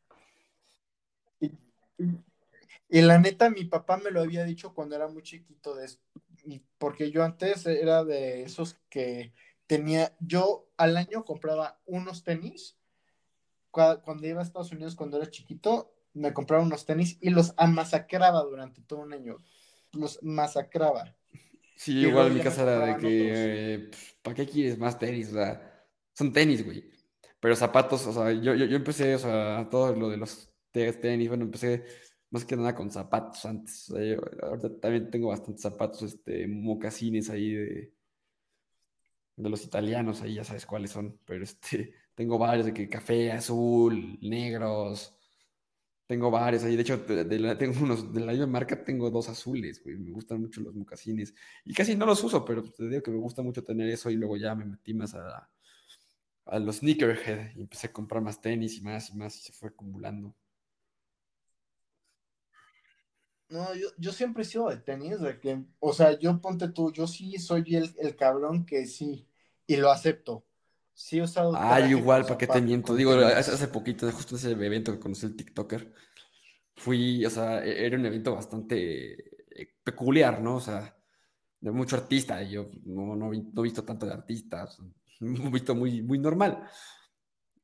Y, la neta, mi papá me lo había dicho cuando era muy chiquito, de, porque yo antes era de esos que tenía, yo al año compraba unos tenis, cuando iba a Estados Unidos cuando era chiquito, me compraba unos tenis y los amasacraba durante todo un año, los masacraba. Sí, igual en mi casa era de que, eh, pues, ¿para qué quieres más tenis? O sea, son tenis, güey. Pero zapatos, o sea, yo, yo, yo empecé, o sea, todo lo de los tenis, bueno, empecé más que nada con zapatos antes. ahorita también tengo bastantes zapatos, este, mocasines ahí de, de los italianos, ahí ya sabes cuáles son, pero este, tengo varios de que café, azul, negros, tengo varios ahí, de hecho, tengo unos de la misma marca, tengo dos azules, güey. Me gustan mucho los mocasines. Y casi no los uso, pero te digo que me gusta mucho tener eso y luego ya me metí más a, a los sneakerhead y empecé a comprar más tenis y más y más y se fue acumulando. No, yo, yo siempre he sido de tenis, de que, o sea, yo ponte tú, yo sí soy el, el cabrón que sí, y lo acepto. Sí he usado. Ah, igual, ¿para qué te miento? Digo, hace, poquito, justo ese evento que conocí el TikToker, fui, o sea, e, era un evento bastante eh, peculiar, ¿no? O sea, de mucho artista, yo no, no, he visto tanto de artistas, he visto muy, muy normal.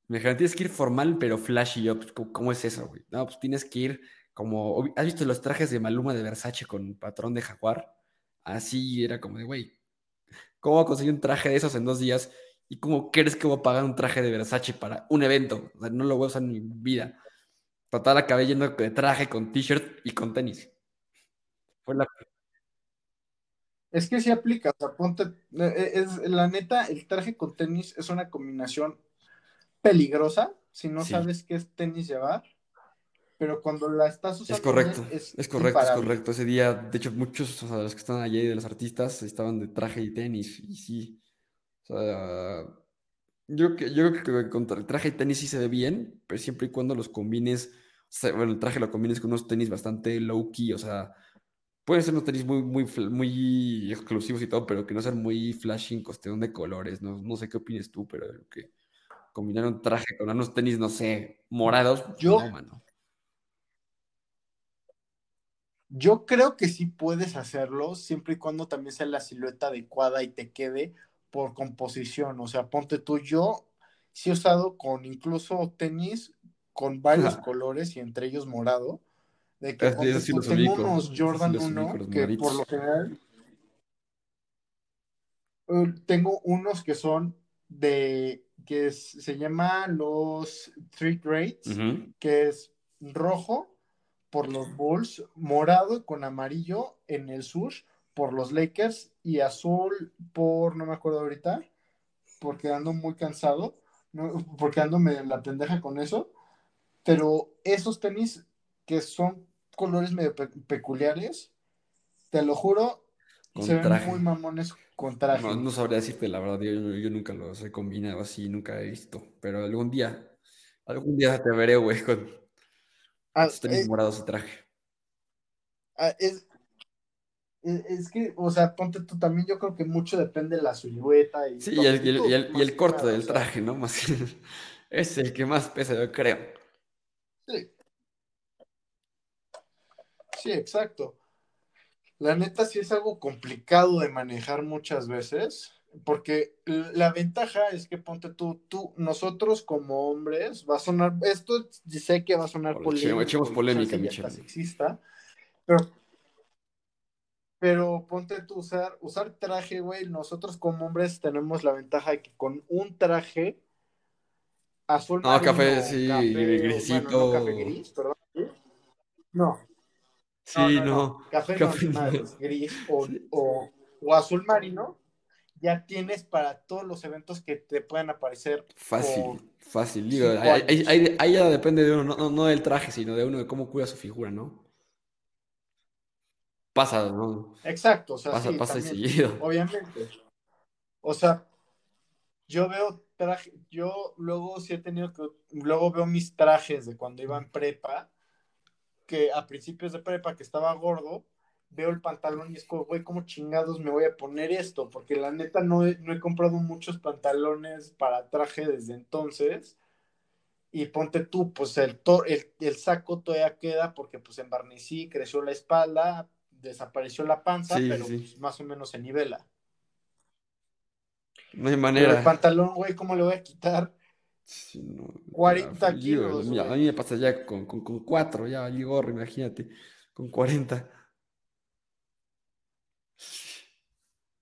Me dijeron, tienes que ir formal, pero flashy. Yo, pues, ¿cómo, es eso, güey? No, pues tienes que ir como. ¿Has visto los trajes de Maluma de Versace con patrón de Jaguar? Así era como de, güey, ¿cómo conseguir un traje de esos en dos días? ¿Y cómo crees que voy a pagar un traje de Versace para un evento? O sea, no lo voy a usar en mi vida. Total, acabé yendo de traje, con t-shirt y con tenis. Fue la... Es que sí aplica, o sea, ponte, eh, es, la neta, el traje con tenis es una combinación peligrosa si no sabes qué es tenis llevar, pero cuando la estás usando es correcto, es, correcto, es correcto. Ese día, de hecho, muchos o sea, los que están allí de los artistas estaban de traje y tenis y sí, o sea, yo, yo creo que con traje y tenis sí se ve bien, pero siempre y cuando los combines, bueno, el traje lo combines con unos tenis bastante low key, o sea, pueden ser unos tenis muy, muy, muy exclusivos y todo, pero que no sean muy flashing, cuestión de colores, no, no sé qué opinas tú, pero que combinar un traje con unos tenis, no sé, morados, yo, no, mano. Yo creo que sí puedes hacerlo, siempre y cuando también sea la silueta adecuada y te quede por composición. O sea, ponte tú, yo sí he usado con incluso tenis con varios colores y entre ellos morado. De que tengo unos Jordan 1 que por lo general eh, tengo unos que son de que se llama los Three Greats, que es rojo por los Bulls, morado con amarillo en el sur por los Lakers y azul por, no me acuerdo ahorita, porque ando muy cansado, porque ando medio en la pendeja con eso, pero esos tenis que son colores medio peculiares, te lo juro, se ven muy mamones con traje. No, sabría decirte la verdad, yo, nunca los he combinado así, nunca he visto, pero algún día, algún día te veré, güey, con ah, tenis eh, morados y traje. Ah, es, es que, o sea, ponte tú también, yo creo que mucho depende de la silueta. Y sí, y el, corte del traje, ¿no? Más es el que más pesa, yo creo. Sí. Sí, exacto. La neta sí es algo complicado de manejar muchas veces, porque la ventaja es que ponte tú, tú, nosotros como hombres, va a sonar, esto sé que va a sonar polémico. Echemos polémica, pero pero ponte tú usar, usar traje, güey. Nosotros como hombres tenemos la ventaja de que con un traje azul No, marino, café, sí, café, grisito. bueno, no café gris, perdón. No, Sí, no, no, no. Café, gris o, Sí. o, o azul marino, ya tienes para todos los eventos que te puedan aparecer por Fácil, fácil. Digo, ahí, ahí- ahí- ya depende de uno, no, no, no del traje, sino de uno de cómo cuida su figura, ¿no? Pasa, ¿no? Exacto, o sea, Pasa, sí, pasa también, seguido. obviamente. O sea, yo veo traje, yo luego sí he tenido que, luego veo mis trajes de cuando iba en prepa, que a principios de prepa que estaba gordo, veo el pantalón y es como, güey, ¿cómo chingados me voy a poner esto? Porque la neta no he, no he comprado muchos pantalones para traje desde entonces. Y ponte tú, pues el, to- el, el saco todavía queda porque pues embarnecí, creció la espalda, desapareció la panza, Sí, pero sí. pues, más o menos se nivela. No hay Pero el manera. pantalón, güey, ¿cómo le voy a quitar? Sí, no, 40 ya, digo, kilos, mira, a mí me pasa ya con, con, con cuatro, ya valí gorro, imagínate, con 40.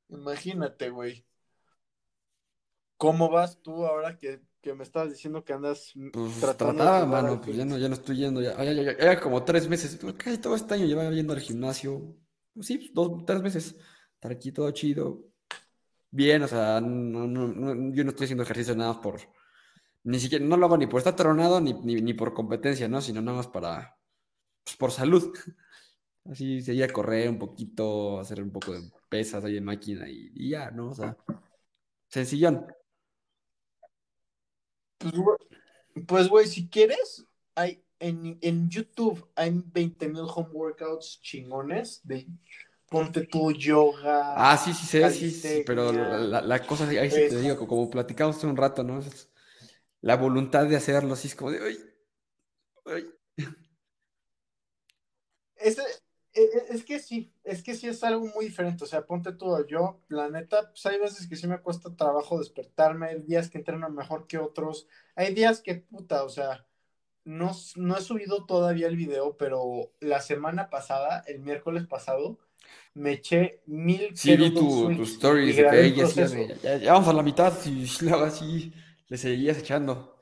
Imagínate, güey. ¿Cómo vas tú ahora que, que me estabas diciendo que andas mm, Pues tratando trataba, mano, pues ya no, ya no estoy yendo, ya, ya, ya- ya- ya como tres meses, pues, casi todo este año llevaba yendo al gimnasio, pues sí, dos, tres meses, estar aquí todo chido, bien, o sea, no, no, no, yo no estoy haciendo ejercicio nada más por, ni siquiera, no lo hago ni por estar tronado, ni, ni, ni por competencia, ¿no? Sino nada más para, pues por salud. Así sería correr un poquito, hacer un poco de pesas ahí en máquina y, y ya, ¿no? O sea, sencillón. Pues, güey, pues, güey, si quieres, hay en, en YouTube hay 20.000 home workouts chingones de ponte tu yoga, Ah, sí, sí sé, sí, sí, pero la, la- cosa, ahí sí te pesas. digo, como, platicamos hace un rato, ¿no? Es la voluntad de hacerlo, así es como de, ay, ay. Es, es, es que sí, es que sí es algo muy diferente. O sea, ponte todo. Yo, la neta, pues hay veces que sí me cuesta trabajo despertarme. Hay días que entreno mejor que otros. Hay días que, puta, o sea, no, no he subido todavía el video, pero la semana pasada, el miércoles pasado, me eché mil Sí, vi tu, tus swings y, y stories de que grabé el ella decía proceso. de, ya, ya vamos a la mitad y luego así le seguías echando.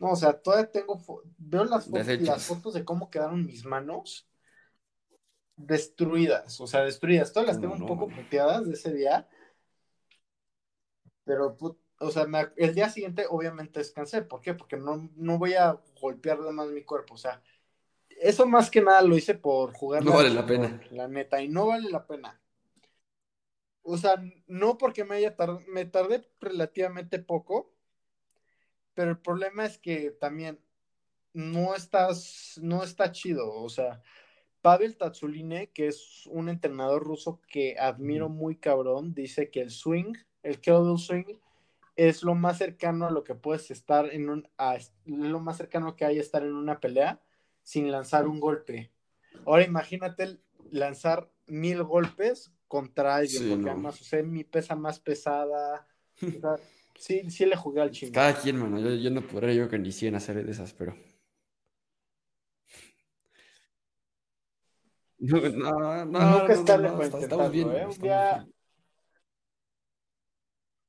No, o sea, todavía tengo, veo las, fo- las fotos de cómo quedaron mis manos destruidas, o sea, destruidas. Todas las ¿Cómo tengo un poco puteadas de ese día, pero, o sea, me- el día siguiente obviamente descansé. ¿Por qué? Porque no, no voy a golpear de más mi cuerpo. O sea, eso más que nada lo hice por jugar No la vale la pena. la neta, y no vale la pena. O sea, no porque me haya tardado, me tardé relativamente poco, pero el problema es que también no estás, no está chido. O sea, Pavel Tatsuline, que es un entrenador ruso que admiro muy cabrón, dice que el swing, el kettlebell swing, es lo más cercano a lo que puedes estar en un, a, lo más cercano que hay a estar en una pelea sin lanzar un golpe. Ahora imagínate lanzar mil golpes contra alguien, Sí, porque no. además, o sea, mi pesa más pesada. O sea, sí, sí le jugué al chingo. cada quien, mano. Yo, yo no podría yo que ni 100 hacer de esas, pero. No, no, no, Nunca no, es no, tarde no, para estamos bien, intentarlo, ¿eh? Un día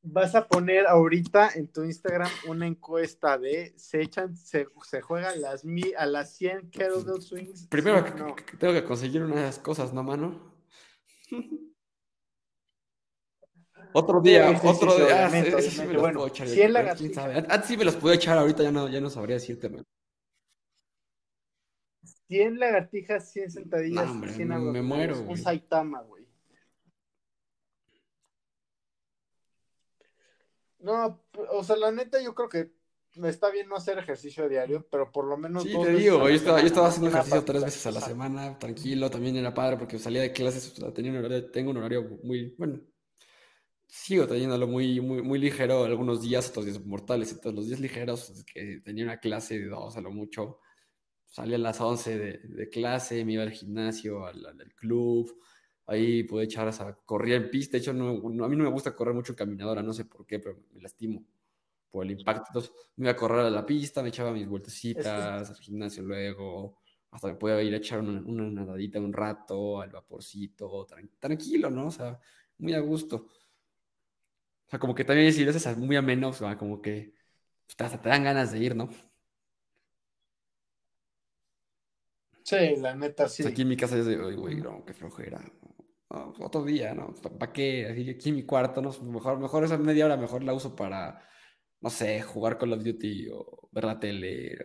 vas a poner ahorita en tu Instagram una encuesta de se echan, se, se juegan las mi, a las 100 kettlebell swings. ¿sí Primero o que, no? que tengo que conseguir unas cosas, ¿no, mano? Otro día, sí, otro sí, día, obviamente, ese sí me obviamente. Bueno, puedo echar, yo 100 creo, quién sabe. lagartijas, Antes sí me los podía echar, ahorita ya no, ya no sabría decirte, man. 100 lagartijas, 100 No, sentadillas hombre, 100 me, me muero, Un güey. Saitama, güey. No, o sea, la neta yo creo que está bien no hacer ejercicio diario, pero por lo menos Sí, dos te digo, la yo estaba, yo estaba haciendo ejercicio tres veces a la semana, tranquilo, también era padre porque salía de clases, tenía un horario, tengo un horario muy, bueno, sigo teniéndolo muy, muy, muy ligero, algunos días, otros días mortales, entonces los días ligeros, que tenía una clase de dos a lo mucho, salía a las 11 de, de clase, me iba al gimnasio, al, al- club, ahí pude echar, o sea, corría en pista, de hecho, no, no- a mí no me gusta correr mucho en caminadora, no sé por qué, pero me lastimo por el impacto, entonces me iba a correr a la pista, me echaba mis vueltecitas, al gimnasio luego, hasta me podía ir a echar una, una nadadita un rato, al vaporcito, tran- tranquilo, ¿no? O sea, muy a gusto. Sea, como que también si lo haces muy a menos, como que pues, hasta te dan ganas de ir, ¿no? Sí, la neta sí. aquí en mi casa es de, güey, no, qué flojera. otro día, ¿no? ¿Para qué? aquí en mi cuarto, ¿no? Mejor, mejor esa media hora, mejor la uso para, no sé, jugar Call of Duty o ver la tele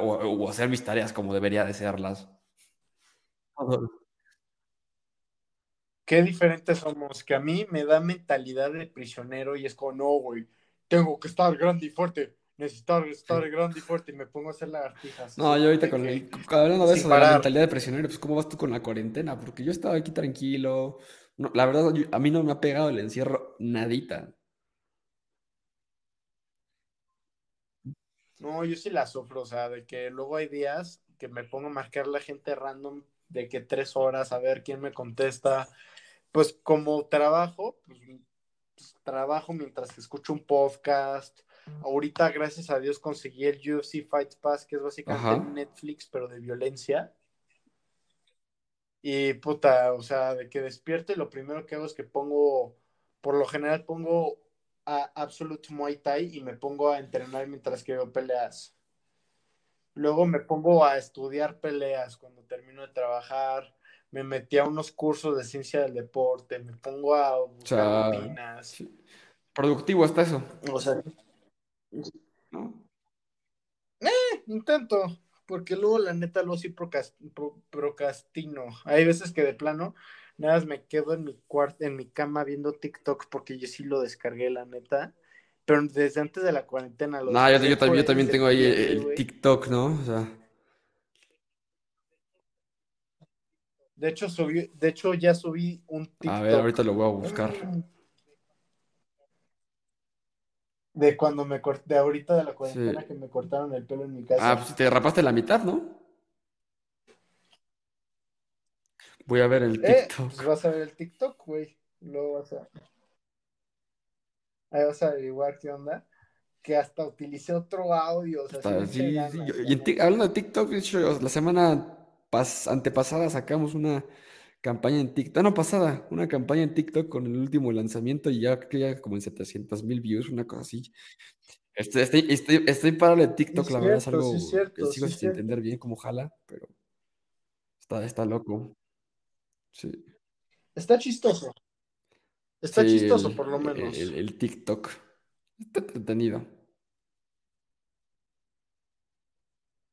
o, hacer mis tareas como debería de serlas. Qué diferentes somos, que a mí me da mentalidad de prisionero y es como, no, güey, tengo que estar grande y fuerte necesitar estar grande y fuerte y me pongo a hacer lagartijas. No, yo ahorita con el, hablando de eso, de la mentalidad de prisionero, pues ¿cómo vas tú con la cuarentena? Porque yo estaba aquí tranquilo. la verdad, a mí no me ha pegado el encierro nadita. No, yo sí la sufro, o sea, de que luego hay días que me pongo a marcar la gente random de que tres horas a ver quién me contesta. Pues como trabajo, pues, pues trabajo mientras escucho un podcast Ahorita, gracias a Dios, conseguí el UFC Fight Pass, que es básicamente Netflix, pero de violencia. Y puta, o sea, de que despierto y lo primero que hago es que pongo, por lo general pongo a Absolute Muay Thai y me pongo a entrenar mientras que veo peleas. Luego me pongo a estudiar peleas cuando termino de trabajar. Me metí a unos cursos de ciencia del deporte. Me pongo a buscar rutinas. Productivo hasta eso. O sea, eh, intento, porque luego la neta lo sí procrastino. Hay veces que de plano nada más me quedo en mi cuarto, en mi cama viendo TikTok porque yo sí lo descargué, la neta. Pero desde antes de la cuarentena lo No, yo, también, tengo ahí el, TikTok, ¿no? O sea. De hecho, subí, de hecho ya subí un TikTok. A ver, ahorita lo voy a buscar. De cuando me corté, de ahorita de la cuarentena que me cortaron el pelo en mi casa. Ah, pues te rapaste la mitad, ¿no? Voy a ver el eh, TikTok. Pues vas a ver el TikTok, güey. Luego vas a. Ahí vas a averiguar qué onda. Que hasta utilicé otro audio. O sea, sí, y hablando de TikTok, la semana antepasada sacamos una campaña en TikTok, no pasada, una campaña en TikTok con el último lanzamiento y ya que ya como en 700 mil views, una cosa así. Estoy, estoy, estoy, estoy parado de TikTok, la verdad es algo que sigo sin entender bien cómo jala, pero está, está loco. Sí. Está chistoso. Está chistoso, por lo menos. El, TikTok. Está entretenido.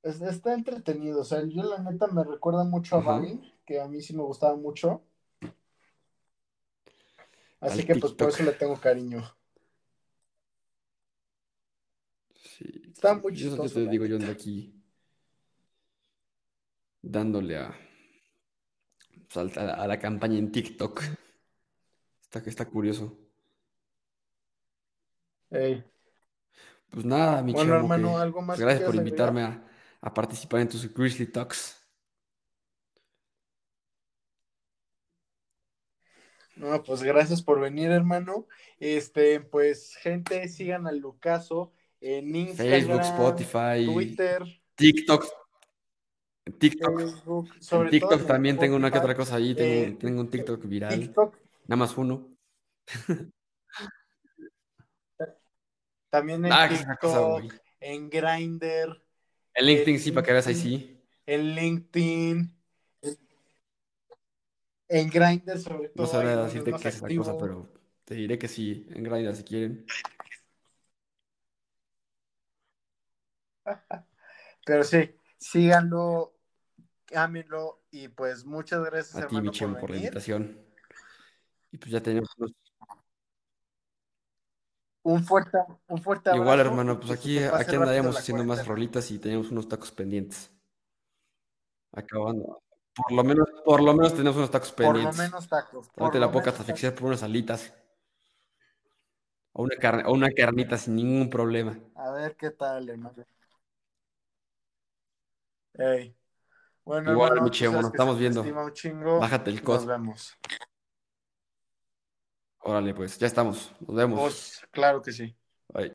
Está entretenido. O sea, yo la neta me recuerda mucho a Vine que a mí sí me gustaba mucho. Así que pues por eso le tengo cariño. Sí, Está muy chistoso. Eso te digo yo ando aquí dándole a, pues, a, la, campaña en TikTok. Está, está curioso. Pues nada, mi bueno, hermano, algo más. Gracias por invitarme a, a, participar en tus Grizzly Talks. No, pues gracias por venir, hermano. Este, pues, gente, sigan al Lucaso en Instagram, Facebook, Spotify, Twitter, TikTok. TikTok. en TikTok también tengo una que otra cosa ahí. Tengo, eh, tengo un TikTok viral. Nada más uno. También en ah, TikTok, en Grindr. En LinkedIn, sí, para que veas ahí sí. En LinkedIn en Grindr, sobre todo. No sabría decirte qué es esa cosa, pero te diré que sí, en Grindr si quieren. Pero sí, síganlo, ámenlo y pues muchas gracias, A ti, hermano, por, por la invitación. Y pues ya tenemos Un fuerte, un fuerte abrazo. Igual, hermano, pues aquí, aquí andaríamos haciendo más rolitas y teníamos unos tacos pendientes. Acabando. Por lo menos, por lo menos tenemos unos tacos pendientes. Por lo menos tacos. Por la boca hasta asfixiar por unas alitas. O una, carne, o una carnita sin ningún problema. A ver qué tal, hermano. Ey. Bueno, Igual, hermano, mi nos estamos viendo. Bájate el costo. Nos vemos. Órale, pues, ya estamos. Nos vemos. Pues, claro que sí.